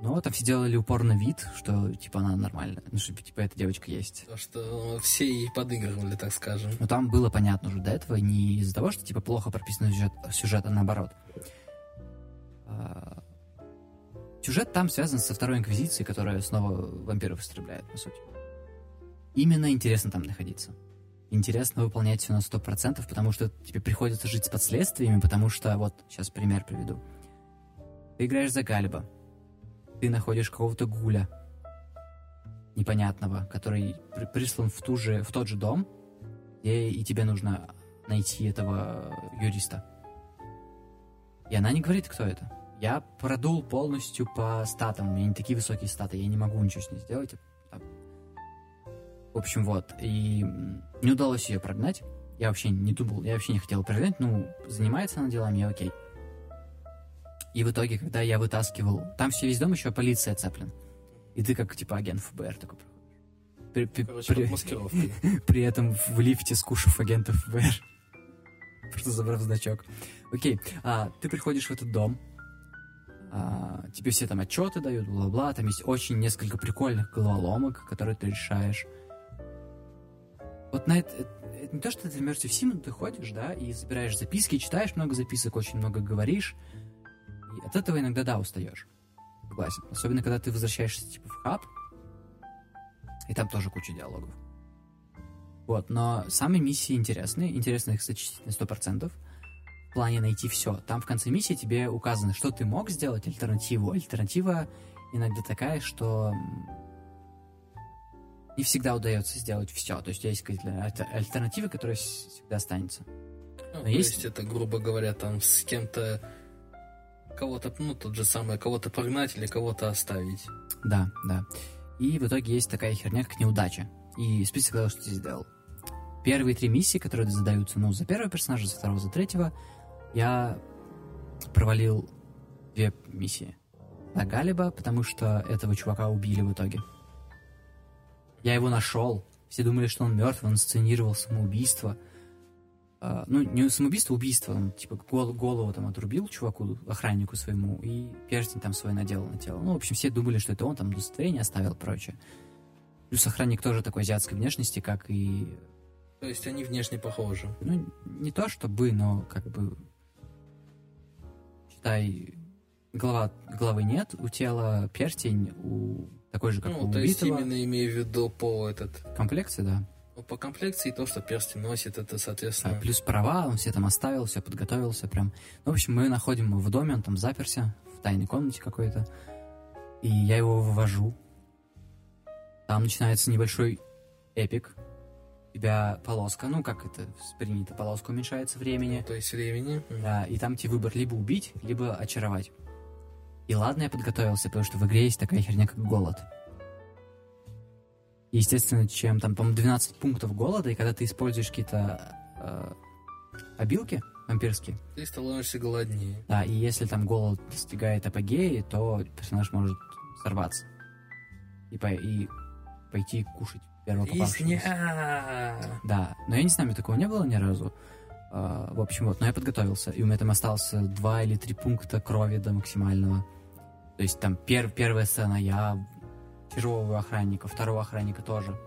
A: Но там все делали упор на вид, что типа она нормальная, ну что типа эта девочка есть.
B: То, что все ей подыгрывали, так скажем.
A: Но там было понятно уже до этого, не из-за того, что типа плохо прописан сюжет, сюжет а наоборот. А, Сюжет там связан со второй инквизицией, которая снова вампиров истребляет, по сути. Именно интересно там находиться. Интересно выполнять все на 100%, потому что тебе приходится жить с последствиями, потому что, вот, сейчас пример приведу. Ты играешь за Гальба. Ты находишь какого-то гуля непонятного, который при- прислан в, ту же, в тот же дом, где и тебе нужно найти этого юриста. И она не говорит, кто это. Я продул полностью по статам. У меня не такие высокие статы, я не могу ничего с ней сделать. В общем, вот. И не удалось ее прогнать. Я вообще не думал, я вообще не хотел прогнать. Ну, занимается она делами, я окей. И в итоге, когда я вытаскивал... Там все весь дом еще полиция цеплен. И ты как, типа, агент ФБР такой. При- при-
B: Короче,
A: при- *laughs* при этом в лифте скушав агентов ФБР. Просто забрав значок. Окей, а, ты приходишь в этот дом, а, тебе все там отчеты дают, бла-бла, там есть очень несколько прикольных головоломок, которые ты решаешь. Вот на это, это- не то, что ты в Immersive Sim, ты ходишь, да, и забираешь записки, читаешь много записок, очень много говоришь, и от этого иногда, да, устаешь. Согласен. Особенно, когда ты возвращаешься, типа, в хаб, и там тоже куча диалогов. Вот, но сами миссии интересные, интересны их зачистить на 100%. В плане найти все. Там в конце миссии тебе указано, что ты мог сделать, альтернативу. Альтернатива иногда такая, что не всегда удается сделать все. То есть есть какие-то альтернативы, которые всегда останутся.
B: Ну, то есть... есть это, грубо говоря, там с кем-то кого-то, ну, тот же самый, кого-то прогнать или кого-то оставить.
A: Да, да. И в итоге есть такая херня, как неудача. И список того, что ты сделал. Первые три миссии, которые задаются, ну, за первого персонажа, за второго, за третьего, я провалил две миссии. За Галиба, потому что этого чувака убили в итоге. Я его нашел. Все думали, что он мертв, он сценировал самоубийство. Uh, ну, не самоубийство, убийство. Он, типа, гол голову там отрубил чуваку, охраннику своему, и перстень там свой надел на тело. Ну, в общем, все думали, что это он там удостоверение оставил и прочее. Плюс охранник тоже такой азиатской внешности, как и...
B: То есть они внешне похожи?
A: Ну, не то чтобы, но как бы... Считай, голова, головы нет, у тела перстень, у такой же, как
B: ну,
A: у
B: то
A: убитого.
B: есть именно имею в виду по этот...
A: Комплекции, да.
B: Ну, по комплекции то, что перстень носит, это, соответственно...
A: А, плюс права, он все там оставил, все подготовился прям. Ну, в общем, мы находим его в доме, он там заперся, в тайной комнате какой-то. И я его вывожу. Там начинается небольшой эпик. У тебя полоска, ну, как это принято, полоска уменьшается времени.
B: Ну, то есть времени.
A: Да, и там тебе выбор либо убить, либо очаровать. И ладно, я подготовился, потому что в игре есть такая херня, как голод. Естественно, чем там, по-моему, 12 пунктов голода, и когда ты используешь какие-то э, обилки вампирские...
B: Ты становишься голоднее.
A: Да, и если там голод достигает апогеи, то персонаж может сорваться. И, по, и пойти кушать первого попавшегося. Да, но я не знаю, мне такого не было ни разу. Uh, в общем, вот, но я подготовился, и у меня там осталось два или три пункта крови до максимального. То есть там пер первая сцена, я тяжелого охранника, второго охранника тоже.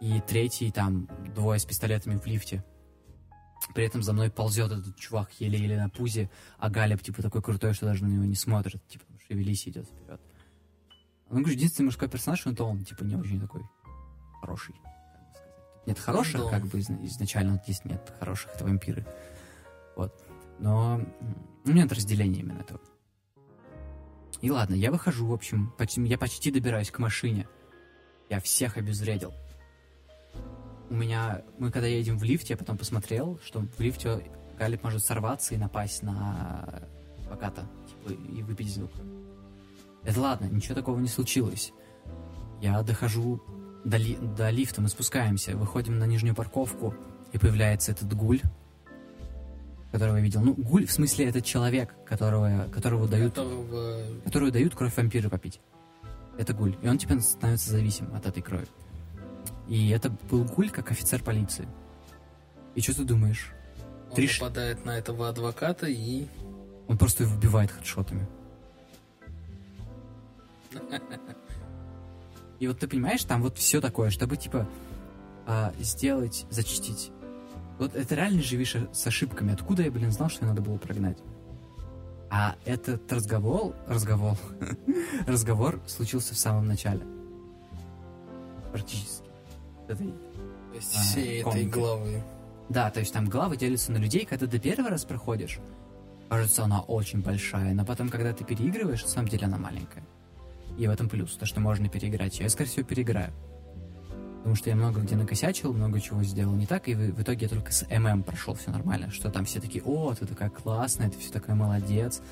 A: И третий, там, двое с пистолетами в лифте. При этом за мной ползет этот чувак еле-еле на пузе, а Галеб, типа, такой крутой, что даже на него не смотрит, типа, шевелись, идет вперед. Он, говорю, единственный мужской персонаж, но то он, типа, не очень такой хороший. Нет хороших, ну, как бы, изначально, вот здесь нет хороших, это вампиры. Вот. Но у меня нет разделения именно этого. И ладно, я выхожу, в общем, почти, я почти добираюсь к машине. Я всех обезвредил. У меня... Мы когда едем в лифте, я потом посмотрел, что в лифте Галип может сорваться и напасть на Баката, типа, и выпить звук. Это ладно, ничего такого не случилось. Я дохожу до, ли... до лифта, мы спускаемся, выходим на нижнюю парковку, и появляется этот гуль, которого я видел. Ну, гуль, в смысле, это человек, которого, которого дают... Которого... Которую дают кровь вампира попить. Это гуль. И он теперь становится зависим от этой крови. И это был гуль как офицер полиции. И что ты думаешь?
B: Он Три... нападает на этого адвоката и...
A: Он просто его вбивает хедшотами. *laughs* И вот ты понимаешь, там вот все такое, чтобы типа а, сделать, зачистить вот это реально живешь с ошибками. Откуда я, блин, знал, что надо было прогнать? А этот разговор, разговор, *laughs* разговор случился в самом начале. Практически.
B: Этой, а, всей этой главы.
A: Да, то есть там главы делятся на людей, когда ты первый раз проходишь, кажется, она очень большая, но потом, когда ты переигрываешь, на самом деле она маленькая. И в этом плюс, то, что можно переиграть. Я, скорее всего, переиграю потому что я много где накосячил, много чего сделал не так, и в, итоге я только с ММ прошел все нормально, что там все такие, о, ты такая классная, ты все такая молодец,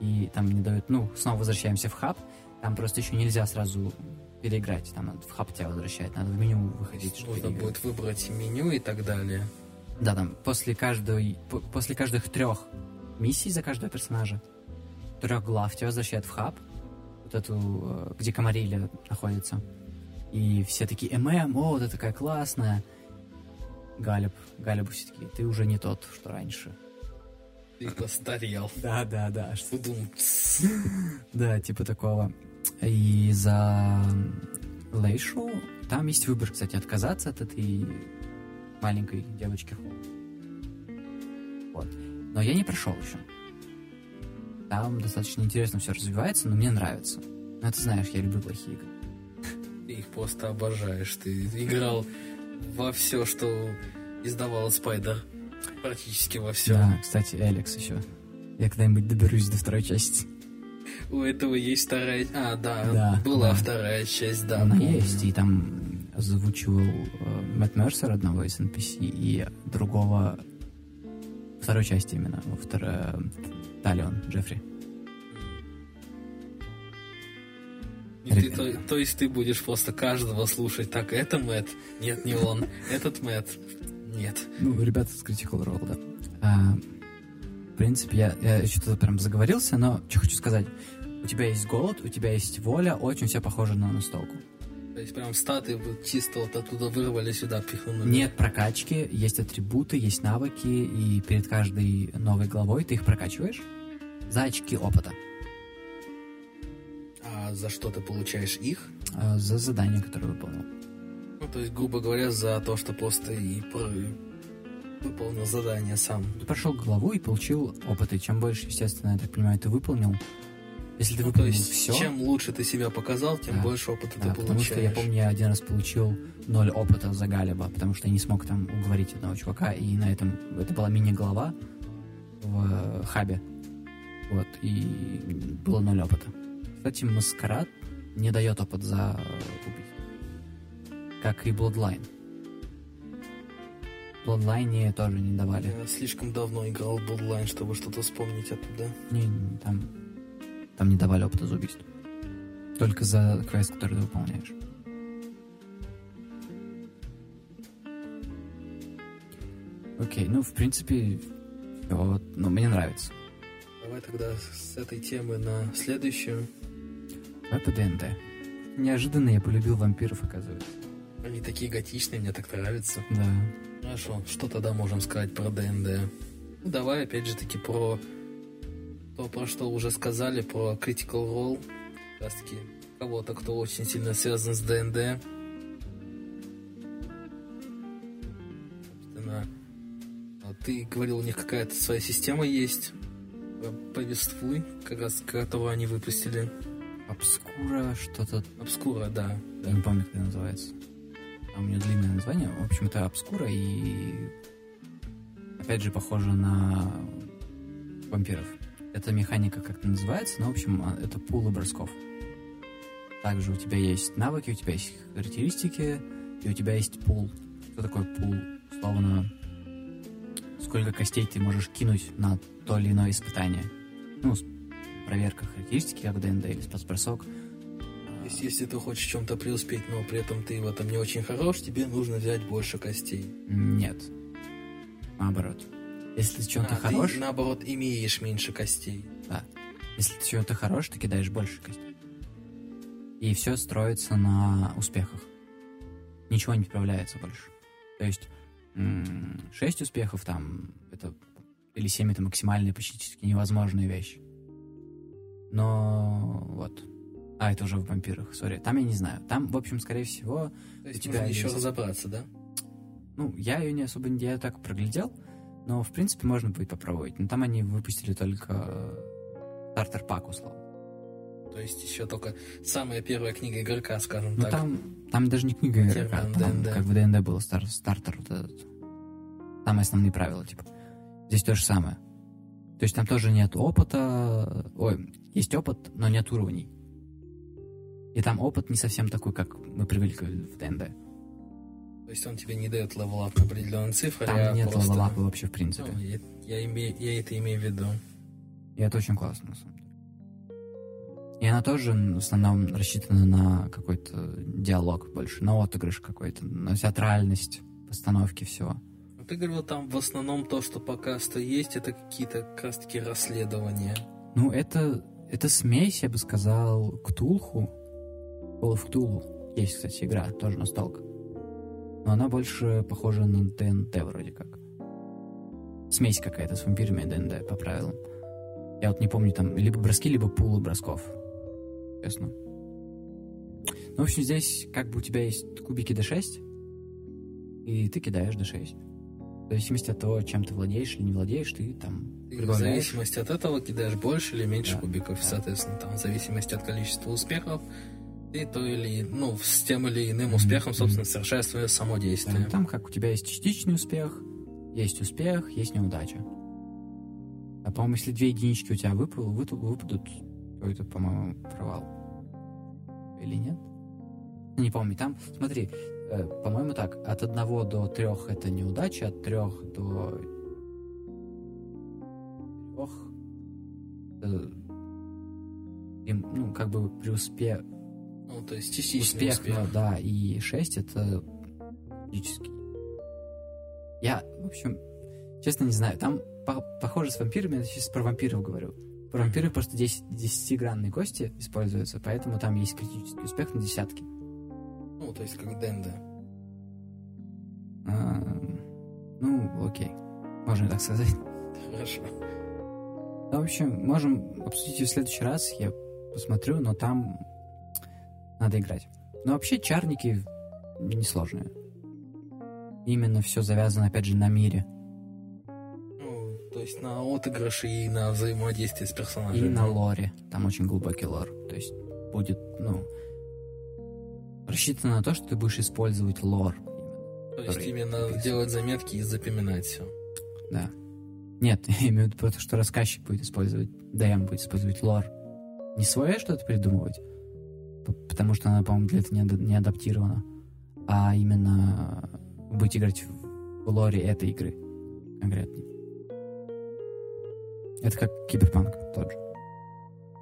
A: и там не дают, ну, снова возвращаемся в хаб, там просто еще нельзя сразу переиграть, там надо в хаб тебя возвращать, надо в меню выходить.
B: Чтобы Нужно будет выбрать меню и так далее.
A: Да, там после каждой, после каждых трех миссий за каждого персонажа, трех глав тебя возвращают в хаб, вот эту, э, где Камарилля находится. И все такие, ММ, о, ты такая классная. Галеб, Галеб все таки ты уже не тот, что раньше.
B: Ты постарел.
A: Да, да, да. Что *laughs* Да, типа такого. И за Лейшу там есть выбор, кстати, отказаться от этой маленькой девочки. Вот. Но я не прошел еще. Там достаточно интересно все развивается, но мне нравится. Ну, ты знаешь, я люблю плохие игры.
B: Ты их просто обожаешь. Ты играл во все, что издавала Спайдер. Практически во все.
A: Да, кстати, Алекс еще. Я когда-нибудь доберусь до второй части.
B: У этого есть вторая... А, да,
A: Да,
B: была
A: да.
B: вторая часть, да.
A: Она
B: помню.
A: есть, и там озвучивал э, Мэтт Мерсер одного из NPC и другого второй части именно, во второй Талион Джеффри.
B: И ты, то, то есть ты будешь просто каждого слушать. Так, это Мэтт. Нет, не он. Этот Мэтт. Нет.
A: Ну, ребята с Critical Role, да. А, в принципе, я, я что-то прям заговорился, но что хочу сказать. У тебя есть голод, у тебя есть воля, очень все похоже на настолку.
B: То есть прям статы вот чисто вот оттуда вырвали сюда, пихнули.
A: Нет прокачки, есть атрибуты, есть навыки, и перед каждой новой главой ты их прокачиваешь за очки опыта,
B: А за что ты получаешь их?
A: а, за задание, которое выполнил.
B: Ну, то есть, грубо говоря, за то, что просто и выполнил задание сам.
A: Ты прошел главу и получил опыт, и чем больше, естественно, я так понимаю, ты выполнил. Если ты
B: Ну,
A: выполнил
B: есть,
A: все,
B: чем лучше ты себя показал, тем
A: Да.
B: больше опыта
A: Да,
B: ты
A: потому что я
B: получаешь.
A: помню, я один раз получил ноль опыта за Галиба, потому что я не смог там уговорить одного чувака, и на этом это была мини-глава в э, хабе. Вот, и было ноль опыта. Кстати, Маскарад не дает опыт за убийство. Как и Bloodline. Bloodline тоже не давали.
B: Я слишком давно играл в Bloodline, чтобы что-то вспомнить оттуда.
A: Не, не, там, там не давали опыта за убийство. Только за квест, который ты выполняешь. Окей, ну, в принципе, всё, ну, мне нравится.
B: Давай тогда с этой темы на следующую.
A: По ДНД. Неожиданно я полюбил вампиров, оказывается.
B: Они такие готичные, мне так нравится.
A: Да.
B: Хорошо, что тогда можем сказать про ДНД? Давай опять же таки про то, про что уже сказали, про Critical Role. Как раз таки кого-то, кто очень сильно связан с ДНД. Собственно, а ты говорил, у них какая-то своя система есть. Повествуй, как раз которую они выпустили.
A: Обскура, что-то...
B: Обскура, да.
A: Не помню, как это называется. А у нее длинное название. В общем, это обскура и... Опять же, похоже на вампиров. Эта механика как-то называется, но, в общем, а, это пулы бросков. Также у тебя есть навыки, у тебя есть характеристики, и у тебя есть пул. Что такое пул? Словно сколько костей ты можешь кинуть на то или иное испытание. Ну, проверка характеристики, как ДНД или спецбросок.
B: Есть, если ты хочешь в чем-то преуспеть, но при этом ты в этом не очень хорош, тебе нужно взять больше костей.
A: Нет. Наоборот. Если ты чем-то
B: А,
A: хорош,
B: Ты, наоборот, имеешь меньше костей.
A: да. Если ты чем-то хорош, ты кидаешь больше костей. И все строится на успехах. Ничего не прибавляется больше. То есть 6 успехов там, это или 7 это максимальная практически невозможная вещь. Но вот. А, это уже в вампирах, сори. Там я не знаю. Там, в общем, скорее всего,
B: То есть,
A: У тебя
B: нужно еще
A: есть-
B: разобраться, да?
A: Ну, я ее не особо, я так проглядел, но, в принципе, можно будет попробовать. Но там они выпустили только стартер пак, условно.
B: То есть, еще только самая первая книга игрока, скажем
A: Ну,
B: так.
A: там, там даже не книга игрока,
B: Термин
A: там,
B: ДНД.
A: как в ДНД был стар- стартер вот этот. Самые основные правила, типа. Здесь то же самое. То есть там тоже нет опыта, ой, есть опыт, но нет уровней. И там опыт не совсем такой, как мы привыкли в ДНД.
B: То есть, он тебе не дает level up на определенные цифры,
A: Там
B: а
A: нет
B: просто...
A: level up а вообще, в принципе.
B: Ну, я, я имею, я это имею в виду.
A: И это очень классно, на самом деле. И она тоже в основном рассчитана на какой-то диалог больше, на отыгрыш какой-то, на театральность постановки всего.
B: Ты говорил, там в основном то, что пока что есть, это какие-то как раз таки расследования.
A: Ну, это, это смесь, я бы сказал, Ктулху. Call of Cthulhu. Есть, кстати, игра, тоже настолка. Но она больше похожа на ДНД вроде как. Смесь какая-то с вампирами ДНД по правилам. Я вот не помню, там либо броски, либо пулы бросков. Честно. Ну, в общем, здесь как бы у тебя есть кубики D6, и ты кидаешь D6. В зависимости от того, чем ты владеешь или не владеешь, ты там
B: И в зависимости от этого кидаешь больше или меньше
A: Да,
B: кубиков.
A: да.
B: Соответственно, там в зависимости от количества успехов, ты то или, ну, с тем или иным успехом, собственно,
A: мгм.
B: совершаешь свое само
A: Да,
B: действие.
A: там как у тебя есть частичный успех, есть успех, есть неудача. А по-моему, если две единички у тебя выпал, вы- выпадут, какой-то, по-моему, провал. Или нет? Не помню. Там, смотри, э, по-моему, так, от одного до трех это неудача, от трех до трех э, ну, как бы преуспех,
B: Ну, то есть частичный
A: успех,
B: успех.
A: но да, и 6 это физический. Я, в общем, честно не знаю, там по- похоже с вампирами, я сейчас про вампиров говорю. Про вампиров просто 10 десятигранные кости используются, поэтому там есть критический успех на десятки.
B: Ну, то есть как ДНД.
A: А, ну, окей, можно так сказать.
B: Хорошо.
A: Ну, в общем, можем обсудить в следующий раз, я посмотрю, но там надо играть. Но вообще чарники несложные. Именно все завязано, опять же, на мире.
B: Ну, то есть на отыгрыши и на взаимодействие с
A: И
B: персонажами.
A: на лоре. Там очень глубокий лор. То есть будет, ну, рассчитано на то, что ты будешь использовать лор.
B: То есть именно
A: описан.
B: делать заметки и запоминать все.
A: Да. Нет, *laughs* я имею в виду то, что рассказчик будет использовать, ДМ будет использовать лор. Не свое что-то придумывать, потому что она, по-моему, для этого не, не адаптирована, а именно будет играть в лоре этой игры конкретно. Это как киберпанк тот же.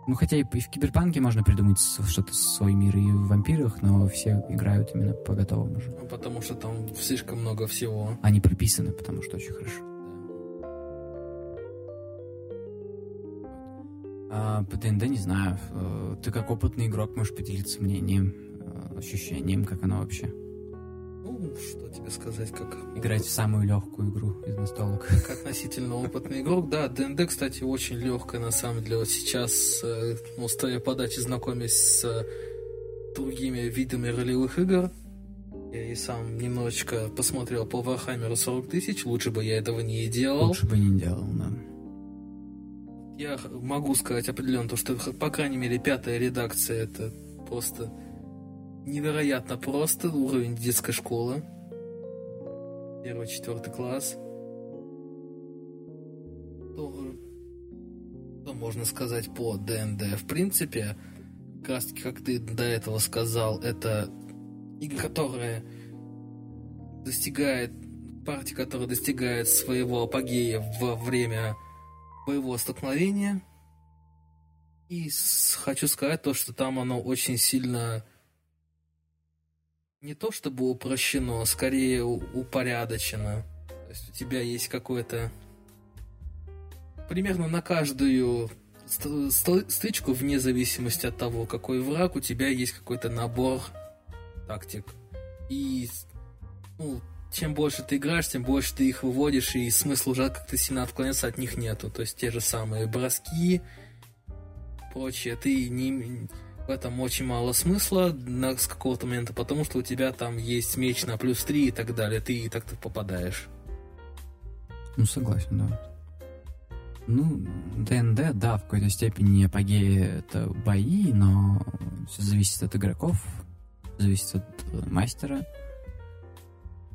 A: Ну, хотя и в киберпанке можно придумать что-то свой мир и в вампирах, но все играют именно по готовому уже.
B: Ну, потому что там слишком много всего.
A: Они прописаны, потому что очень хорошо. А, по ДНД не знаю. Э, Ты как опытный игрок можешь поделиться мнением, э, ощущением, как оно вообще.
B: Ну, что тебе сказать, как...
A: Играть в самую легкую игру из настолок. *laughs*
B: Как относительно опытный игрок, да, ДНД, кстати, очень легкая на самом деле. Вот сейчас, ну, с твоей подачи знакомясь с э, другими видами ролевых игр, я и сам немножечко посмотрел по Warhammer 40 тысяч, лучше бы я этого не делал.
A: Лучше бы не делал, да.
B: Я могу сказать определенно то, что, по крайней мере, пятая редакция это просто невероятно просто уровень детской школы. Первый, четвертый класс. Что, что можно сказать по ДНД? В принципе, как раз таки, как ты до этого сказал, это игра, которая достигает партия, которая достигает своего апогея во время боевого столкновения. И хочу сказать то, что там оно очень сильно не то чтобы упрощено, а скорее упорядочено. То есть у тебя есть какое-то примерно на каждую ст- ст- стычку, вне зависимости от того, какой враг, у тебя есть какой-то набор тактик. И ну, чем больше ты играешь, тем больше ты их выводишь, и смысла уже как-то сильно отклоняться от них нету. То есть те же самые броски, прочее, ты не, в этом очень мало смысла на, с какого-то момента, потому что у тебя там есть меч на плюс 3 и так далее, ты и так-то попадаешь.
A: Ну, согласен, да. Ну, ДНД, да, в какой-то степени апогеи это бои, но все зависит от игроков, зависит от э, мастера.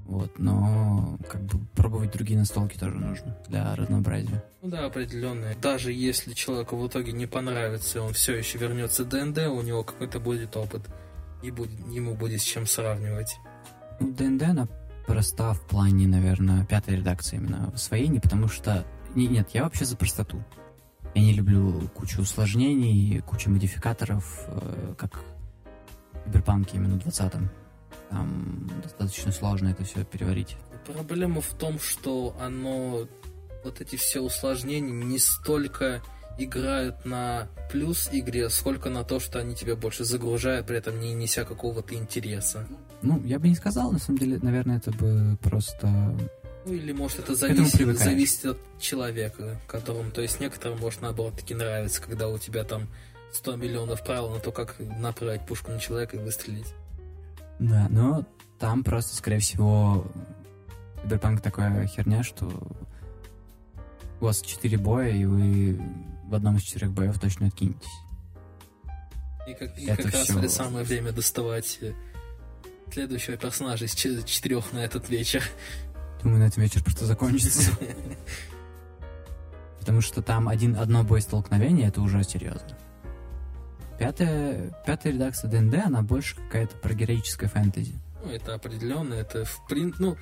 A: Вот, но как бы пробовать другие настолки тоже нужно для разнообразия.
B: Ну да, определенные. Даже если человеку в итоге не понравится, он все еще вернется в ДНД, у него какой-то будет опыт, и будет, ему будет с чем сравнивать.
A: Ну, ДНД, она проста в плане, наверное, пятой редакции именно в освоении, потому что... не- Нет, я вообще за простоту. Я не люблю кучу усложнений, кучу модификаторов, э, как в Киберпанке именно в 20-м. Там достаточно сложно это все переварить.
B: Проблема в том, что оно, вот эти все усложнения не столько играют на плюс игре, сколько на то, что они тебя больше загружают, при этом не неся какого-то интереса.
A: Ну, я бы не сказал, на самом деле, наверное, это бы просто...
B: Ну или может это зависит, зависит от человека, которому, то есть некоторым может наоборот таки нравится, когда у тебя там 100 миллионов правил на то, как направить пушку на человека и выстрелить.
A: Да, но там просто, скорее всего, Киберпанк такая херня, что у вас четыре боя, и вы в одном из четырех боев точно откинетесь.
B: И как, и
A: Это
B: как раз
A: всё.
B: ли самое время доставать э, следующего персонажа из че- четырех на этот вечер.
A: Думаю, на этом вечер просто закончится. *laughs* Потому что там один, одно боестолкновение, это уже серьезно. Пятая, пятая редакция ДНД, она больше какая-то про героическое фэнтези.
B: Ну, это определенно, это в прин... ну,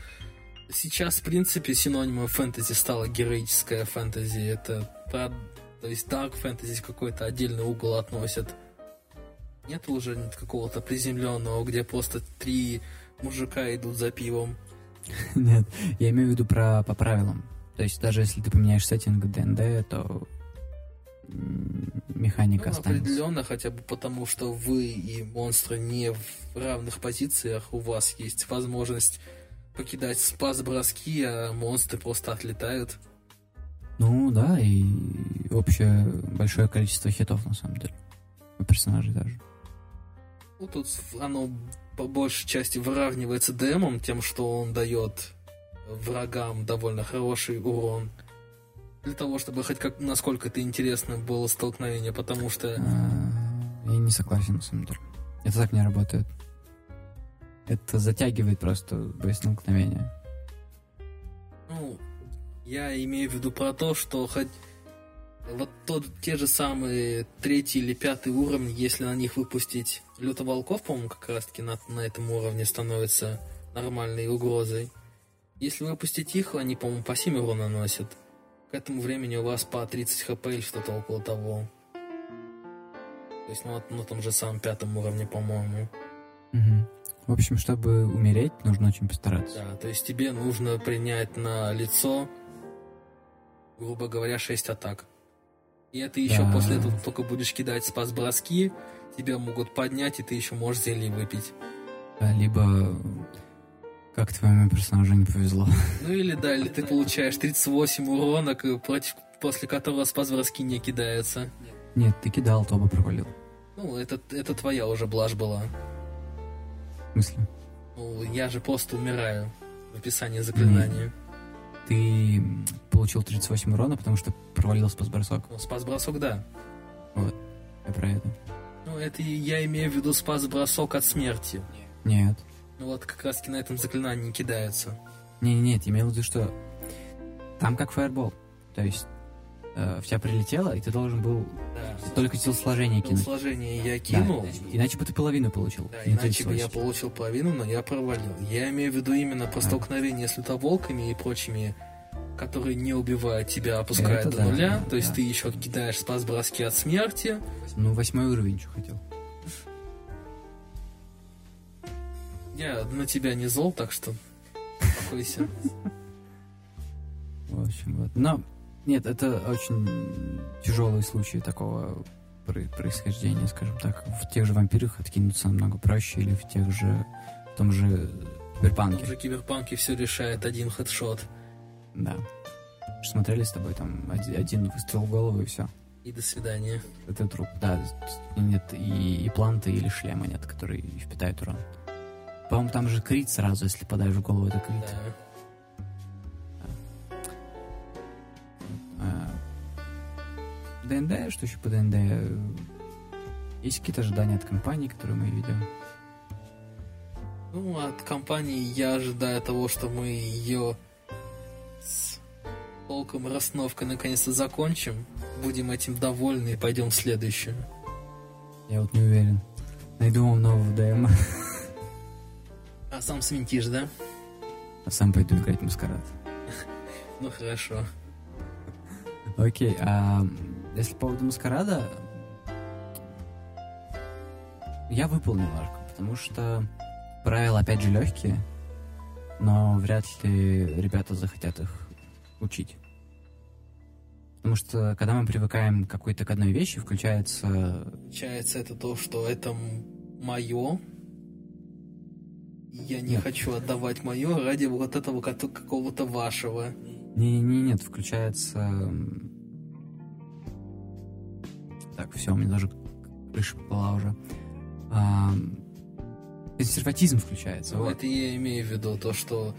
B: сейчас, в принципе, синонимом фэнтези стало героическое фэнтези. Это про... То есть дарк фэнтези какой-то отдельный угол относят. Нет уже какого-то приземленного, где просто три мужика идут за пивом. *laughs*
A: Нет, я имею в виду про по правилам. То есть даже если ты поменяешь сеттинг ДНД, то механика
B: ну,
A: останется.
B: Определенно, хотя бы потому, что вы и монстры не в равных позициях, у вас есть возможность покидать спас-броски, а монстры просто отлетают.
A: Ну да, и общее большое количество хитов на самом деле. У персонажей даже.
B: Ну тут оно по большей части выравнивается демом, тем, что он дает врагам довольно хороший урон. Для того, чтобы хоть как насколько это интересно было столкновение, потому что...
A: А, я не согласен, на самом деле. Это так не работает. Это затягивает просто боестолкновение.
B: Ну, я имею в виду про то, что хоть вот тот, те же самые третий или пятый уровень, если на них выпустить лютоволков, по-моему, как раз-таки на, на этом уровне становится нормальной угрозой. Если выпустить их, они, по-моему, по 7 урона наносят. К этому времени у вас по 30 хп или что-то около того. То есть ну, на том же самом пятом уровне, по-моему.
A: Угу. В общем, чтобы умереть, нужно очень постараться.
B: Да, то есть тебе нужно принять на лицо, грубо говоря, 6 атак. И это еще да. после этого только будешь кидать спас-броски, тебя могут поднять, и ты еще можешь зелье выпить.
A: Да, либо как твоему персонажу не повезло.
B: Ну или да, или ты получаешь 38 урона, против, после которого спас-броски не кидаются.
A: Нет, ты кидал, то бы провалил.
B: Ну, это, это твоя уже блажь была.
A: В смысле?
B: Ну, я же просто умираю в описании заклинания. Нет
A: ты получил 38 урона, потому что провалил спас-бросок.
B: Ну, спас-бросок, да.
A: Вот, я про это.
B: Ну, это я имею в виду спас-бросок от смерти.
A: Нет.
B: Ну вот как раз на этом заклинании кидается.
A: Не, нет, я имею в виду, что там как фаербол. То есть э, в тебя прилетело, и ты должен был да. только телосложение кинуть.
B: Телосложение я кинул. Да,
A: иначе бы ты половину получил.
B: Да, иначе бы я получил половину, но я провалил. Я имею в виду именно про столкновение с лютоволками и прочими, которые не убивают тебя, опускают до нуля. Да, то есть да. ты еще кидаешь спас-броски от смерти.
A: Ну, восьмой уровень, что хотел.
B: Я на тебя не зол, так что успокойся.
A: В общем, вот. Но нет, это очень тяжелый случай такого происхождения, скажем так. В тех же вампирах откинуться намного проще, или в тех же, в том же киберпанке. В том
B: же киберпанке все решает один хедшот.
A: Да. Смотрели с тобой там один выстрел в голову и все.
B: И до свидания.
A: Это труп, да. Нет и, и планты или шлема нет, который впитает урон. По-моему, там же крит сразу, если подаешь в голову, это крит. Да. ДНД, что еще по ДНД? Есть какие-то ожидания от компании, которые мы ведем?
B: Ну, от компании я ожидаю того, что мы ее с толком расновкой наконец-то закончим, будем этим довольны и пойдем в следующую.
A: Я вот не уверен. Найду вам нового ДМ.
B: А сам свинтишь, да?
A: А сам пойду играть в маскарад. *laughs*
B: Ну хорошо.
A: Окей, а если по поводу маскарада, я выпал немножко, потому что правила опять же легкие, но вряд ли ребята захотят их учить. Потому что когда мы привыкаем к какой-то к одной вещи, включается...
B: Включается это то, что это мое. Я не нет. хочу отдавать мое ради вот этого какого-то вашего.
A: Не-не-не, нет, включается так, все, у меня даже крыша была уже. А, консерватизм включается.
B: Вот. Это я имею в виду, то, что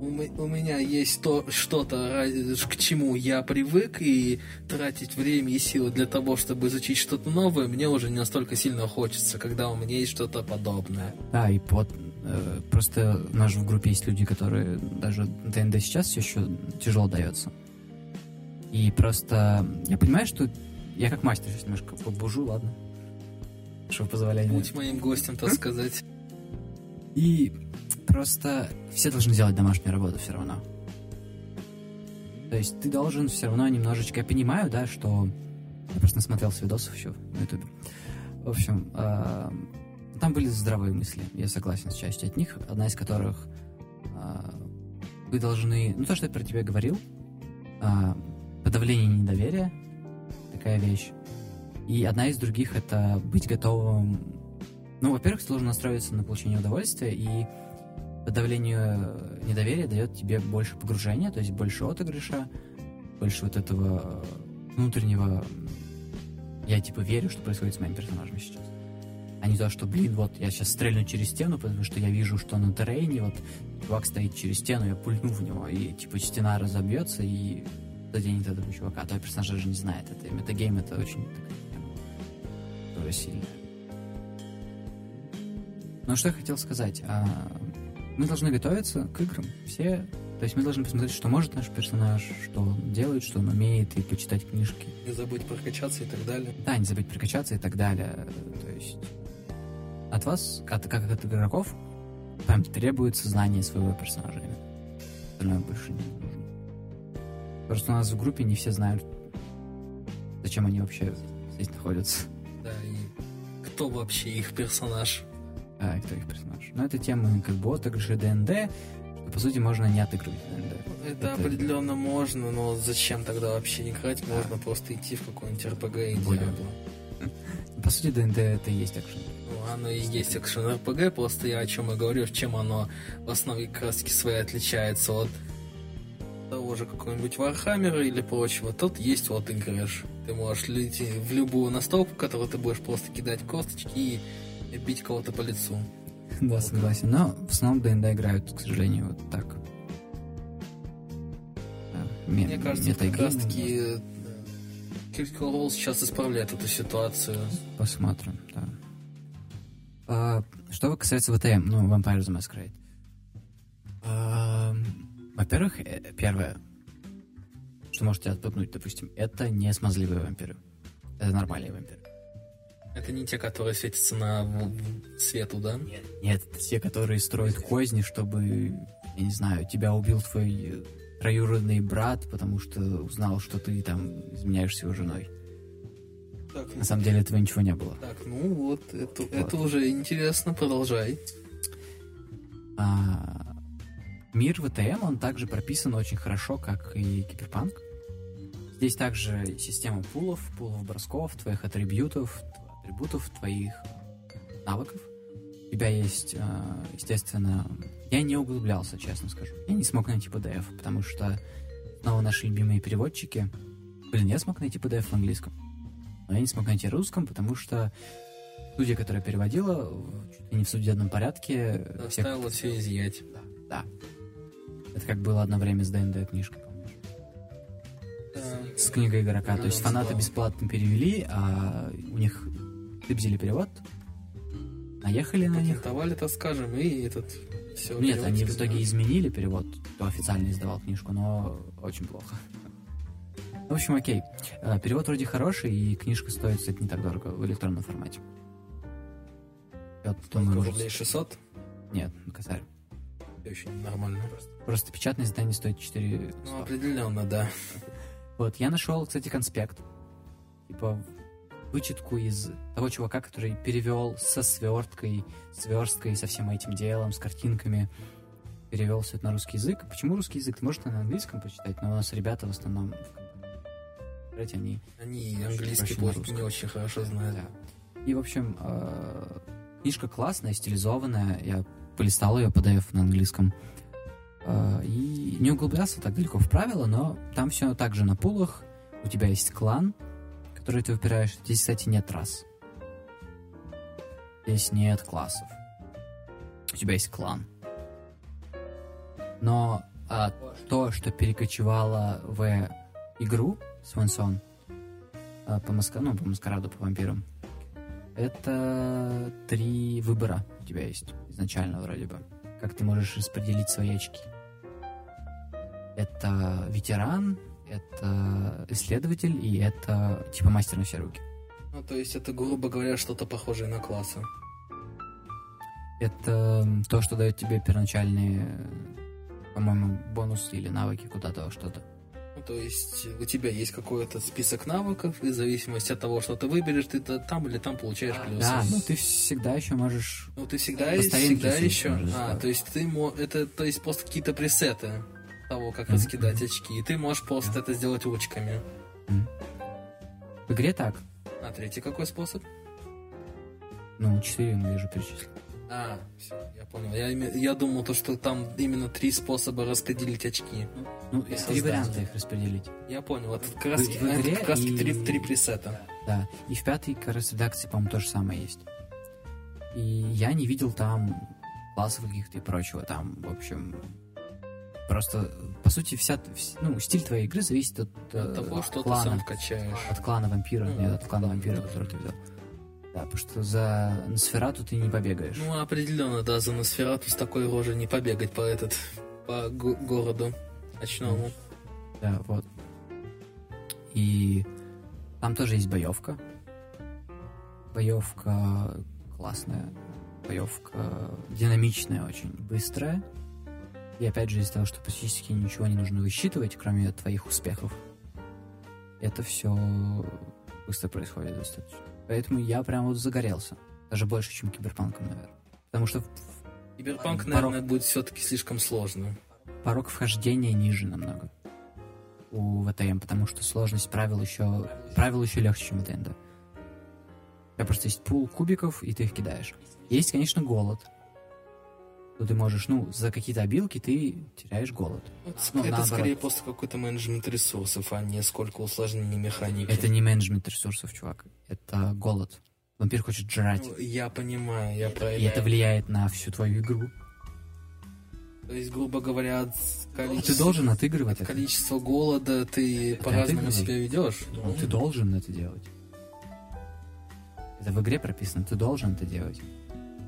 B: у, у меня есть то что-то, к чему я привык, и тратить время и силы для того, чтобы изучить что-то новое, мне уже не настолько сильно хочется, когда у меня есть что-то подобное.
A: Да, и под, просто у нас же в группе есть люди, которые даже ДНД сейчас все еще тяжело дается. И просто я понимаю, что я как мастер сейчас немножко побужу, ладно. Что позволение.
B: Будь моим гостем, так сказать.
A: И просто все должны делать домашнюю работу все равно. То есть ты должен все равно немножечко... Я понимаю, да, что... Я просто насмотрелся видосов еще на ютубе. В общем, э, там были здравые мысли. Я согласен с частью от них. Одна из которых... Э, вы должны... Ну, то, что я про тебя говорил. Э, подавление недоверия. Такая вещь. И одна из других — это быть готовым... Ну, во-первых, должен настроиться на получение удовольствия, и подавлению недоверия дает тебе больше погружения, то есть больше отыгрыша, больше вот этого внутреннего я типа верю, что происходит с моим персонажем сейчас. А не то, что, блин, вот я сейчас стрельну через стену, потому что я вижу, что на террейне вот чувак стоит через стену, я пульну в него, и типа стена разобьется и заденет этого чувака. А твой персонаж даже не знает это. Метагейм это очень такая сильная. Ну, что я хотел сказать. А, мы должны готовиться к играм. Все. То есть мы должны посмотреть, что может наш персонаж, что он делает, что он умеет, и почитать книжки.
B: Не забыть прокачаться и так далее.
A: Да, не забыть прокачаться и так далее. То есть от вас, от, как от игроков, прям требуется знание своего персонажа. Остальное больше не нужно. Просто у нас в группе не все знают, зачем они вообще здесь находятся.
B: Да, и кто вообще их персонаж.
A: А, кто их персонаж. Но это тема как бы отыгрыша ДНД, по сути, можно не отыгрывать ДНД.
B: Это, это определенно можно, но зачем тогда вообще играть? Да. Можно просто идти в какой-нибудь РПГ и Диабло. *laughs*
A: По сути, ДНД это и есть экшен.
B: Ну, оно и есть экшен РПГ, просто я о чем и говорю, чем оно в основе краски своей отличается от того же какого-нибудь Вархаммера или прочего. Тут есть вот отыгрыш. Ты можешь лететь в любую настолку, в которую ты будешь просто кидать косточки и бить кого-то по лицу. *laughs*
A: Да, согласен. Но в основном ДНД играют, к сожалению, вот так.
B: Мне кажется, как раз таки Critical Role сейчас исправляет эту ситуацию.
A: Посмотрим, да. А, что касается ВТМ, ну, Vampire the Masquerade. А, во-первых, э, первое, что может тебя отпугнуть, допустим, это не смазливые вампиры. Это нормальные вампиры.
B: Это не те, которые светятся на свету, да?
A: Нет, нет, это те, которые строят козни, чтобы, я не знаю, тебя убил твой троюродный брат, потому что узнал, что ты там изменяешься его женой. Так, на самом деле этого ничего не было.
B: Так, ну вот, это, вот. это уже интересно, продолжай.
A: А, мир ВТМ, он также прописан очень хорошо, как и Киберпанк. Здесь также система пулов, пулов бросков, твоих атрибутов, атрибутов, твоих навыков. У тебя есть, э, естественно... Я не углублялся, честно скажу. Я не смог найти PDF, потому что снова наши любимые переводчики... Блин, я смог найти PDF в английском. Но я не смог найти в русском, потому что студия, которая переводила, чуть ли не в судебном порядке...
B: Заставила всех... все изъять.
A: Да, да. Это как было одно время с ДНД книжкой, помнишь? Да. С книгой игрока. Да, То есть фанаты бесплатно перевели, а у них взяли перевод, наехали на них.
B: Патентовали, так скажем, и этот...
A: Все Нет, они в итоге изменили перевод, кто официально издавал книжку, но очень плохо. В общем, окей. Э, перевод вроде хороший, и книжка стоит, кстати, не так дорого в электронном формате.
B: Вот, думаю, может... рублей 600?
A: Нет, на косарь.
B: Очень нормально.
A: Просто, просто печатное издание стоит 4
B: Ну, определенно, да.
A: Вот, я нашел, кстати, конспект. Типа, вычетку из того чувака, который перевел со сверткой, сверсткой, со всем этим делом, с картинками, перевел все это на русский язык. Почему русский язык? Можно на английском почитать, но у нас ребята в основном они...
B: Они английский просто не очень хорошо знают.
A: Да. И, в общем, э, книжка классная, стилизованная. Я полистал ее, подав на английском. Э, и не углублялся так далеко в правила, но там все так же на пулах. У тебя есть клан, которые ты выбираешь, здесь, кстати, нет рас. Здесь нет классов. У тебя есть клан. Но а, то, что перекочевало в игру Свансон а, по, маска... ну, по маскараду, по вампирам, это три выбора у тебя есть изначально вроде бы. Как ты можешь распределить свои очки. Это ветеран, это исследователь и это типа мастер на все руки.
B: Ну, то есть это, грубо говоря, что-то похожее на классы.
A: Это то, что дает тебе первоначальные, по-моему, бонусы или навыки куда-то, что-то.
B: Ну, то есть у тебя есть какой-то список навыков, и в зависимости от того, что ты выберешь, ты там или там получаешь плюсы.
A: Да, ну ты всегда еще можешь...
B: Ну ты всегда, всегда еще... А, то есть ты мо... это то есть просто какие-то пресеты того, как раскидать очки, и ты можешь просто это сделать ручками.
A: Mm-hmm. В игре так.
B: А третий какой способ?
A: Ну, четыре мы уже перечислил.
B: А, все, я понял. Я, я думал, то, что там именно три способа распределить очки.
A: Ну, и три варианта их распределить.
B: Я понял. Это как раз, в, в игре как раз и... три, три пресета.
A: Да. И в пятой, как раз, редакции, по-моему, то же самое есть. И я не видел там классов каких-то и прочего. Там, в общем, просто, по сути, вся, ну, стиль твоей игры зависит от,
B: от э, того, что клана, ты сам качаешь.
A: От клана вампира, ну, нет, от клана вампира, который ты взял. Да, потому что за Носферату ты не побегаешь.
B: Ну, определенно, да, за Носферату с такой рожей не побегать по этот, по го- городу ночному.
A: Да, вот. И там тоже есть боевка. Боевка классная. Боевка динамичная, очень быстрая. И опять же, из-за того, что практически ничего не нужно высчитывать, кроме твоих успехов, это все быстро происходит достаточно. Поэтому я прям вот загорелся. Даже больше, чем киберпанком, наверное. Потому что...
B: Киберпанк, порог... наверное, будет все-таки слишком сложно.
A: Порог вхождения ниже намного у ВТМ, потому что сложность правил еще... Правил еще легче, чем в ДНД. У тебя просто есть пул кубиков, и ты их кидаешь. Есть, конечно, голод. То ты можешь, ну, за какие-то обилки ты теряешь голод.
B: Вот, ну, это наоборот. скорее просто какой-то менеджмент ресурсов, а не сколько усложнений механики.
A: Это не менеджмент ресурсов, чувак это голод. Вампир хочет жрать. Ну,
B: я понимаю, я про
A: И это влияет на всю твою игру.
B: То есть, грубо говоря, от количества...
A: Ты должен отыгрывать
B: от это. количества голода ты по-разному себя ведешь.
A: Ну, ты должен это делать. Это в игре прописано, ты должен это делать.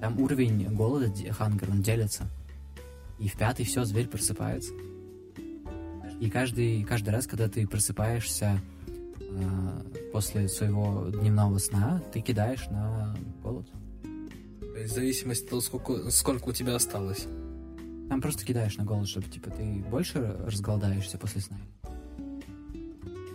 A: Там уровень голода, хангер, он делится. И в пятый все, зверь просыпается. И каждый, каждый раз, когда ты просыпаешься Э, после своего дневного сна ты кидаешь на голод.
B: То есть в зависимости от того, сколько, сколько у тебя осталось.
A: Там просто кидаешь на голод, чтобы типа ты больше разголодаешься после сна.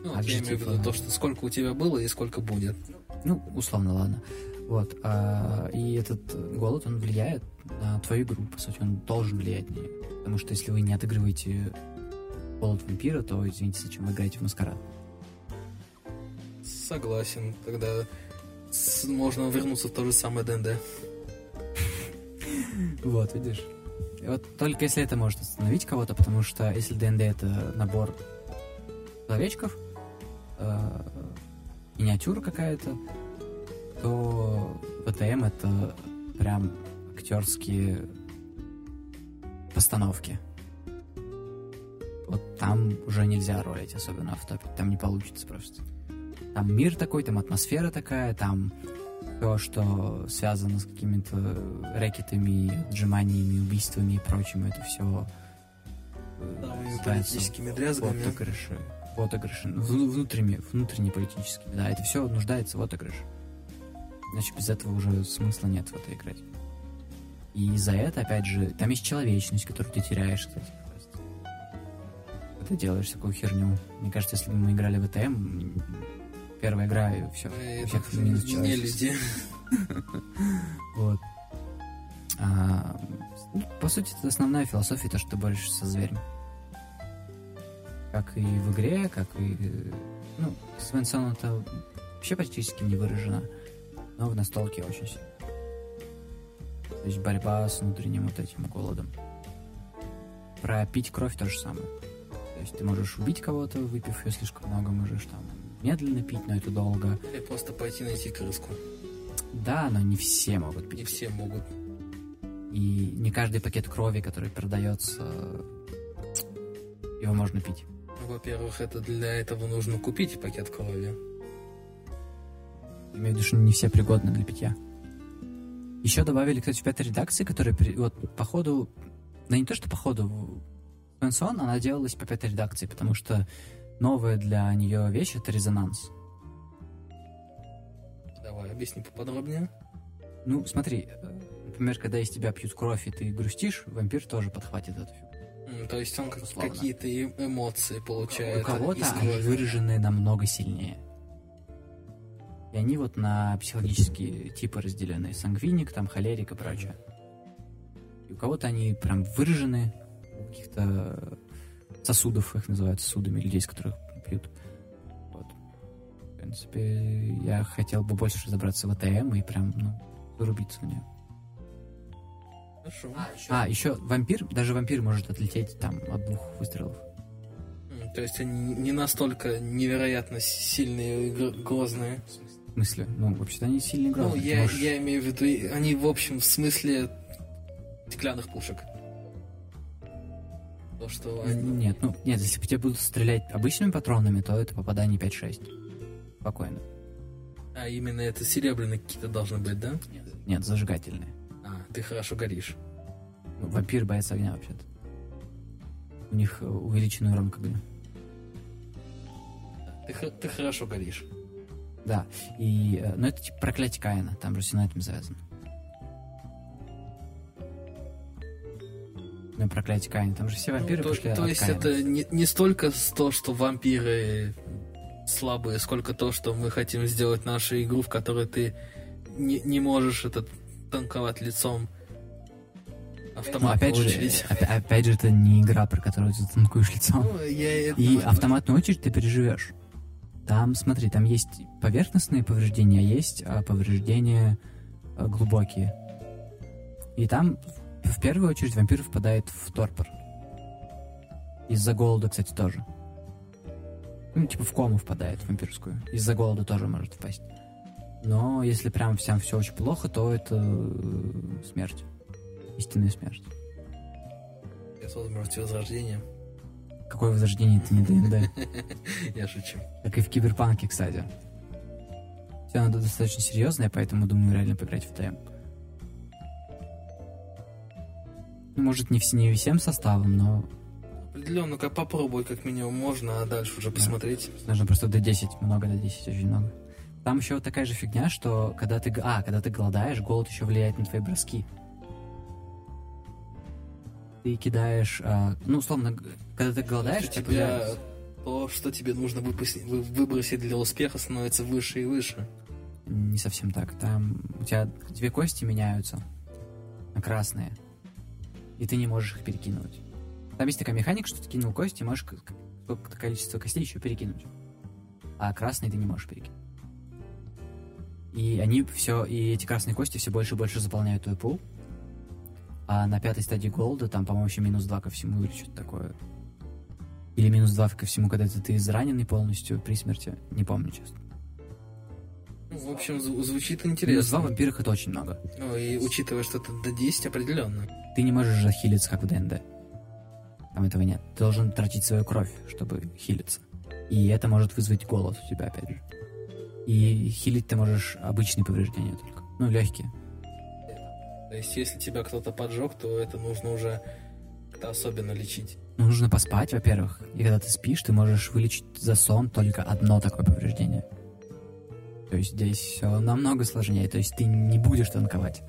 B: Ну, а я имею в виду типа то, что сколько у тебя было и сколько будет.
A: Ну, условно, ладно. Вот. А, и этот голод, он влияет на твою игру, по сути, он должен влиять на нее. Потому что если вы не отыгрываете голод вампира, то, извините, зачем вы играете в маскарад?
B: Согласен. Тогда с- можно вернуться в то же самое ДНД. *laughs*
A: Вот, видишь. Вот только если это может остановить кого-то, потому что если ДНД это набор человечков, э, миниатюра какая-то, то ВТМ это прям актерские постановки. Вот там уже нельзя ролить, особенно в топе. Там не получится просто. Там мир такой, там атмосфера такая, там все, что связано с какими-то рэкетами, отжиманиями, убийствами и прочим, это все
B: да, политическими дрязгами.
A: В отыгрыше. В отыгрыше. Внутренне, внутренне политическими, да. Это все нуждается в отыгрыше. Значит, без этого уже смысла нет в это играть. И за это, опять же, там есть человечность, которую ты теряешь, кстати. Ты делаешь такую херню. Мне кажется, если бы мы играли в ЭТМ, первая игра, и все.
B: И всех минус Не люди. *laughs*
A: Вот. А, по сути, это основная философия, то, что ты борешься со зверем. Как и в игре, как и... Ну, Свенсон это вообще практически не выражено, но в настолке очень сильно. То есть борьба с внутренним вот этим голодом. Про пить кровь то же самое. То есть ты можешь убить кого-то, выпив ее слишком много, можешь там медленно пить, но это долго.
B: Или просто пойти найти крыску.
A: Да, но не все могут пить.
B: Не все могут.
A: И не каждый пакет крови, который продается, его можно пить.
B: Ну, во-первых, это для этого нужно купить пакет крови.
A: Имею в виду, что не все пригодны для питья. Еще добавили, кстати, в пятой редакции, которая вот по ходу, да не то, что по ходу, Свенсон, она делалась по пятой редакции, потому что новая для нее вещь — это резонанс.
B: Объясни поподробнее.
A: Ну, смотри, э, например, когда из тебя пьют кровь, и ты грустишь, вампир тоже подхватит эту фигуру.
B: То есть он как- какие-то эмоции получает.
A: У кого-то они выражены намного сильнее. И они вот на психологические типы разделены. Сангвиник, там, холерик и прочее. И у кого-то они прям выражены, у каких-то сосудов, их называют сосудами, людей, с которых пьют. Вот. В принципе, я хотел бы больше разобраться в АТМ и прям, ну, зарубиться в нее.
B: Хорошо.
A: А, еще вампир, даже вампир может отлететь там от двух выстрелов.
B: То есть они не настолько невероятно сильные и гр- грозные.
A: В смысле? Ну, вообще-то они сильно
B: Ну,
A: грозные. Ты
B: я,
A: можешь-
B: я имею в виду, они в общем в смысле стеклянных пушек. То, что они...
A: Нет, ну, нет, если по тебе будут стрелять обычными патронами, то это попадание 5-6. Спокойно.
B: А именно это серебряные какие-то должны быть, да?
A: Нет, зажигательные.
B: А, ты хорошо горишь.
A: Ну, вампир боится огня вообще-то. У них э, увеличенный урон к огню.
B: Ты, ты хорошо горишь.
A: Да, и... э, Ну, это типа проклятие Каина, там же все на этом завязано. Ну, проклятие Каина, там же все вампиры
B: Ну, то,
A: пошли
B: то есть
A: Каина.
B: это не, не столько то, что вампиры слабые, сколько то, что мы хотим сделать нашу игру, в которой ты не, не можешь этот танковать лицом
A: Ну,
B: автомат
A: опять же,
B: очередь.
A: опя- опять же, это не игра, про которую ты танкуешь лицом.
B: Ну, я это-
A: И автоматную очередь ты переживешь. Там, смотри, там есть поверхностные повреждения, а есть а, повреждения а, глубокие. И там в первую очередь вампир впадает в торпор. Из-за голода, кстати, тоже. Ну, типа в кому впадает в вампирскую. Из-за голода тоже может впасть. Но если прям всем все очень плохо, то это э, смерть. Истинная смерть.
B: Без возможности возрождения.
A: Какое возрождение это не ДНД.
B: Я шучу.
A: Как и в Киберпанке, кстати. Все надо достаточно серьезное, поэтому думаю реально поиграть в ТМ. Ну, может, не, вс- не всем составом, но
B: Определенно, как попробуй, как минимум, можно, а дальше уже посмотреть.
A: нужно просто до 10. Много до 10, очень много. Там еще вот такая же фигня, что когда ты... А, когда ты голодаешь, голод еще влияет на твои броски. Ты кидаешь... а, ну, условно, когда ты голодаешь,
B: у
A: тебя
B: то, что тебе нужно выпустить- вы- выбросить для успеха, становится выше и выше.
A: Не совсем так. Там у тебя две кости меняются на красные, и ты не можешь их перекинуть. Там есть такая механика, что ты кинул кости, и можешь какое-то количество костей еще перекинуть. А красные ты не можешь перекинуть. И они все, и эти красные кости все больше и больше заполняют твой пул. А на пятой стадии голода там, по-моему, еще минус 2 ко всему или что-то такое. Или минус 2 ко всему, когда ты, ты израненный полностью при смерти. Не помню, честно.
B: Ну, в общем, зв- звучит
A: Минус 2
B: интересно.
A: вампирах это очень много.
B: Ну, и учитывая, что это до 10 определенно.
A: Ты не можешь захилиться, как в ДНД. Там этого нет. Ты должен тратить свою кровь, чтобы хилиться. И это может вызвать голод у тебя, опять же. И хилить ты можешь обычные повреждения только. Ну, легкие.
B: То есть, если тебя кто-то поджег, то это нужно уже как-то особенно лечить.
A: Ну, нужно поспать, во-первых. И когда ты спишь, ты можешь вылечить за сон только одно такое повреждение. То есть здесь все намного сложнее. То есть ты не будешь танковать.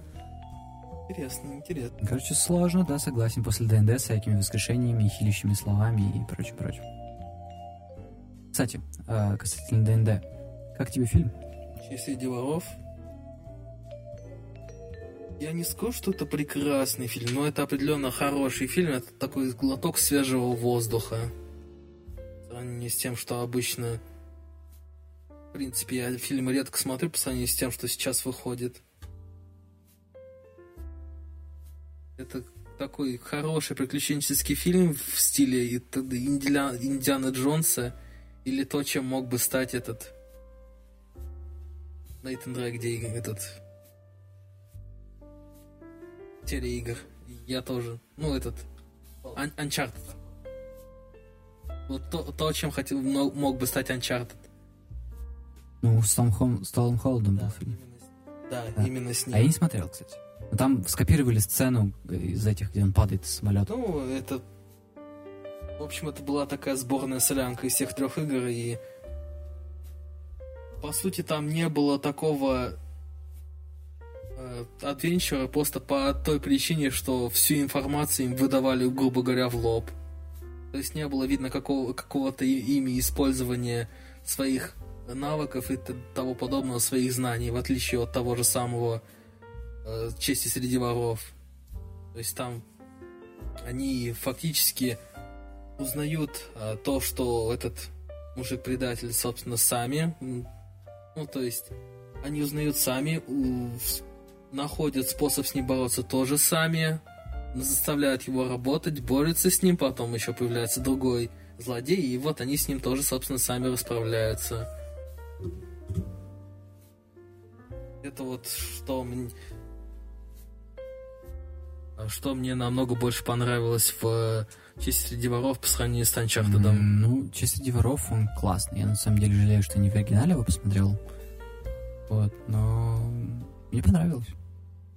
B: Интересно, интересно.
A: Короче, сложно, да, согласен. После ДНД с всякими воскрешениями, хилящими словами и прочим, прочим. Кстати, э, касательно ДНД. Как тебе фильм?
B: Среди воров. Я не скажу, что это прекрасный фильм, но это определенно хороший фильм. Это такой глоток свежего воздуха. В сравнении с тем, что обычно... В принципе, я фильмы редко смотрю по сравнению с тем, что сейчас выходит. Это такой хороший приключенческий фильм в стиле Индиана, Индиана Джонса или то, чем мог бы стать этот Нейтан Дрейк, где этот телеигр. Я тоже. Ну, этот Ан- Uncharted. Вот то, то, чем хотел, мо- мог бы стать Uncharted.
A: Ну, с Том Хом- с Томом Холдом был фильм.
B: именно да,
A: Да.
B: именно с ним.
A: А я не смотрел, кстати. Но там скопировали сцену из этих, где он падает с самолета.
B: Ну, это... В общем, это была такая сборная солянка из всех трех игр, и... По сути, там не было такого Адвенчура просто по той причине, что всю информацию им выдавали, грубо говоря, в лоб. То есть не было видно какого, какого-то ими использования своих навыков и того подобного, своих знаний, в отличие от того же самого э, чести среди воров. То есть там они фактически узнают э, то, что этот мужик-предатель, собственно, сами. Ну, то есть они узнают сами, у, находят способ с ним бороться тоже сами, заставляют его работать, борются с ним, потом еще появляется другой злодей, и вот они с ним тоже, собственно, сами расправляются. Это вот что мне... Что мне намного больше понравилось в Честь среди по сравнению с Uncharted. Mm,
A: ну, Честь среди он классный. Я на самом деле жалею, что не в оригинале его посмотрел. Вот, но мне понравилось.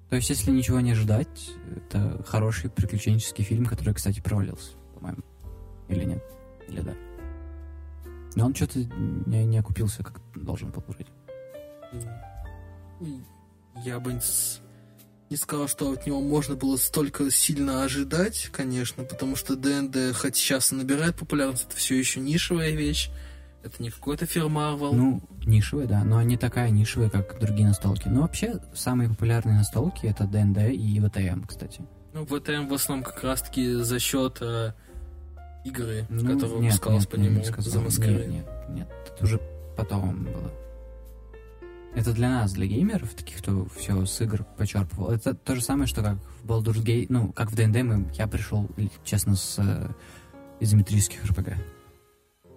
A: То есть, если ничего не ожидать, это хороший приключенческий фильм, который, кстати, провалился, по-моему. Или нет? Или да? Но он что-то не, не окупился, как должен был вроде.
B: Я бы не сказал, что от него можно было столько сильно ожидать, конечно, потому что ДНД хоть сейчас и набирает популярность, это все еще нишевая вещь. Это не какой-то фирмарвел.
A: Ну, нишевая, да, но не такая нишевая, как другие настолки. Но вообще, самые популярные настолки это ДНД и ВТМ, кстати.
B: Ну, ВТМ в основном как раз-таки за счет э, игры, ну, которая нет, выпускалась нет, по нему, не
A: за Нет, нет, нет, это уже потом было. Это для нас, для геймеров, таких, кто все с игр почерпывал. Это то же самое, что как в Baldur's Gate, ну, как в ДНД, мы, я пришел, честно, с э, изометрических РПГ.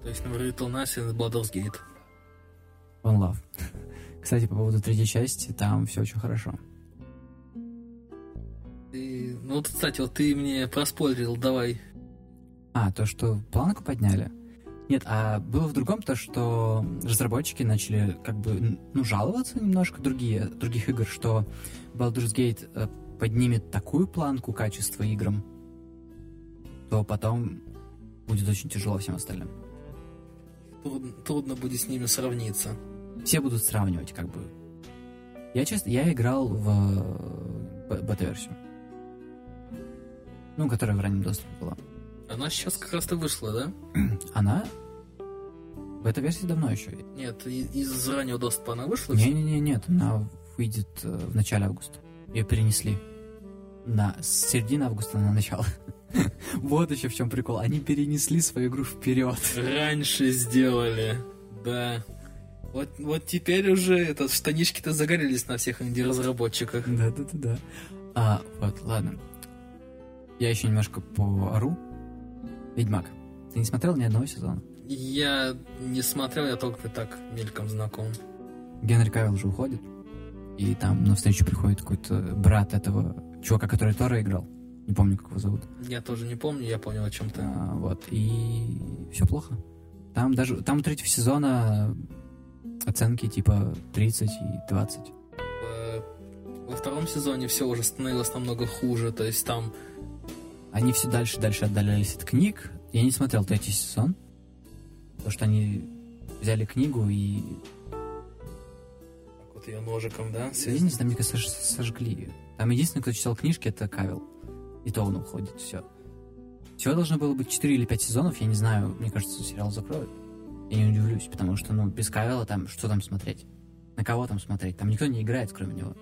B: То есть, например, Little Nas и Baldur's Gate.
A: One Love. *laughs* Кстати, по поводу третьей части, там все очень хорошо.
B: Ты, ну вот, кстати, вот ты мне проспойлерил, давай.
A: А, то, что планку подняли? Нет, а было в другом то, что разработчики начали как бы, ну, жаловаться немножко другие, других игр, что Baldur's Gate э, поднимет такую планку качества играм, то потом будет очень тяжело всем остальным.
B: Трудно, трудно будет с ними сравниться.
A: Все будут сравнивать, как бы. Я честно, я играл в э, бета-версию. Ну, которая в раннем доступе была.
B: Она сейчас как раз-то вышла, да? *clears throat*
A: Она? В этой версии давно еще.
B: Нет, из раннего доступа она вышла?
A: Не-не-не, нет, она выйдет э, в начале августа. Ее перенесли. На с середины августа на начало. *laughs* *laughs* вот еще в чем прикол. Они перенесли свою игру вперед.
B: Раньше сделали, да. Вот, вот теперь уже это, штанишки-то загорелись на всех инди-разработчиках.
A: Да-да-да. А, вот, ладно. Я еще немножко поору. Ведьмак. Ты не смотрел ни одного сезона?
B: Я не смотрел, я только так мельком знаком.
A: Генри Кавилл же уходит. И там на встречу приходит какой-то брат этого чувака, который Тора играл. Не помню, как его зовут.
B: Я тоже не помню, я понял, о чем ты.
A: А, вот, и все плохо. Там даже, там у третьего сезона оценки типа 30 и 20.
B: Во втором сезоне все уже становилось намного хуже, то есть там
A: они все дальше и дальше отдалялись от книг. Я не смотрел третий сезон, потому что они взяли книгу и...
B: Так вот ее ножиком, да?
A: Я не знаю, мне кажется, сожгли ее. Там единственный, кто читал книжки, это Кавил. И то он уходит, все. Всего должно было быть 4 или 5 сезонов, я не знаю, мне кажется, сериал закроют. Я не удивлюсь, потому что, ну, без Кавила там, что там смотреть? На кого там смотреть? Там никто не играет, кроме него.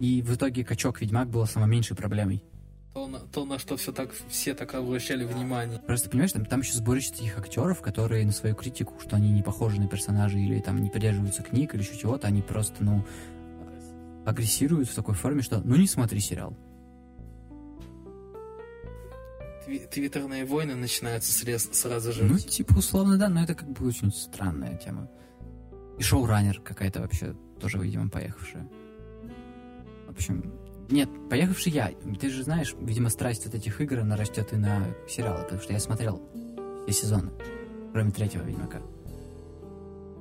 A: И в итоге качок-ведьмак было самой меньшей проблемой.
B: То на, то, на что все так, все так обращали внимание.
A: Просто понимаешь, там, там еще сборище таких актеров, которые на свою критику, что они не похожи на персонажей или там не придерживаются книг или еще чего-то, они просто, ну, агрессируют в такой форме, что ну не смотри сериал.
B: Твиттерные войны начинаются срез, сразу же.
A: Ну, типа, условно, да, но это как бы очень странная тема. И шоураннер какая-то вообще тоже, видимо, поехавшая. В общем, нет, поехавший я. Ты же знаешь, видимо, страсть от этих игр, она растет и на сериалы, потому что я смотрел все сезоны, кроме третьего Ведьмака.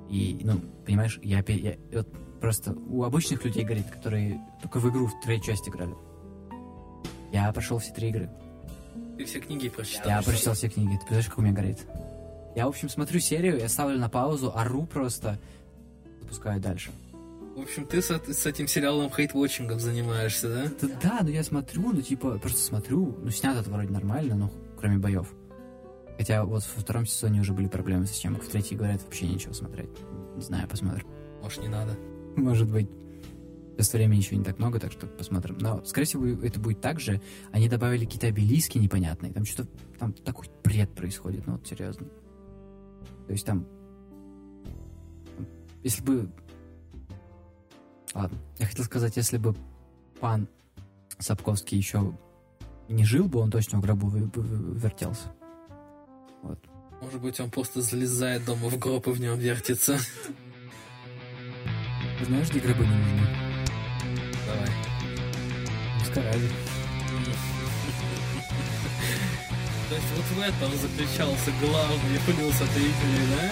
A: И, ну, понимаешь, я, я вот просто у обычных людей горит, которые только в игру в третью часть играли. Я прошел все три игры.
B: Ты все книги прочитал?
A: Я прочитал все книги. Ты представляешь, как у меня горит? Я, в общем, смотрю серию, я ставлю на паузу, ору просто, запускаю дальше.
B: В общем, ты с, с этим сериалом хейтвотчингом занимаешься, да?
A: Да, да, ну я смотрю, ну типа, просто смотрю, ну снято это вроде нормально, но кроме боев. Хотя вот во втором сезоне уже были проблемы с чем, в третий говорят вообще ничего смотреть. Не знаю, посмотрим.
B: Может, не надо.
A: Может быть. Сейчас времени еще не так много, так что посмотрим. Но, скорее всего, это будет так же. Они добавили какие-то обелиски непонятные. Там что-то... Там такой бред происходит, ну вот серьезно. То есть там... Если бы... Ладно. Я хотел сказать, если бы пан Сапковский еще не жил бы, он точно в гробу вертелся. Вот.
B: Может быть, он просто залезает дома в гроб и в нем вертится.
A: Знаешь, где гробы не нужны?
B: Давай.
A: Пускай ради.
B: То есть вот в этом заключался главный плюс игры, да?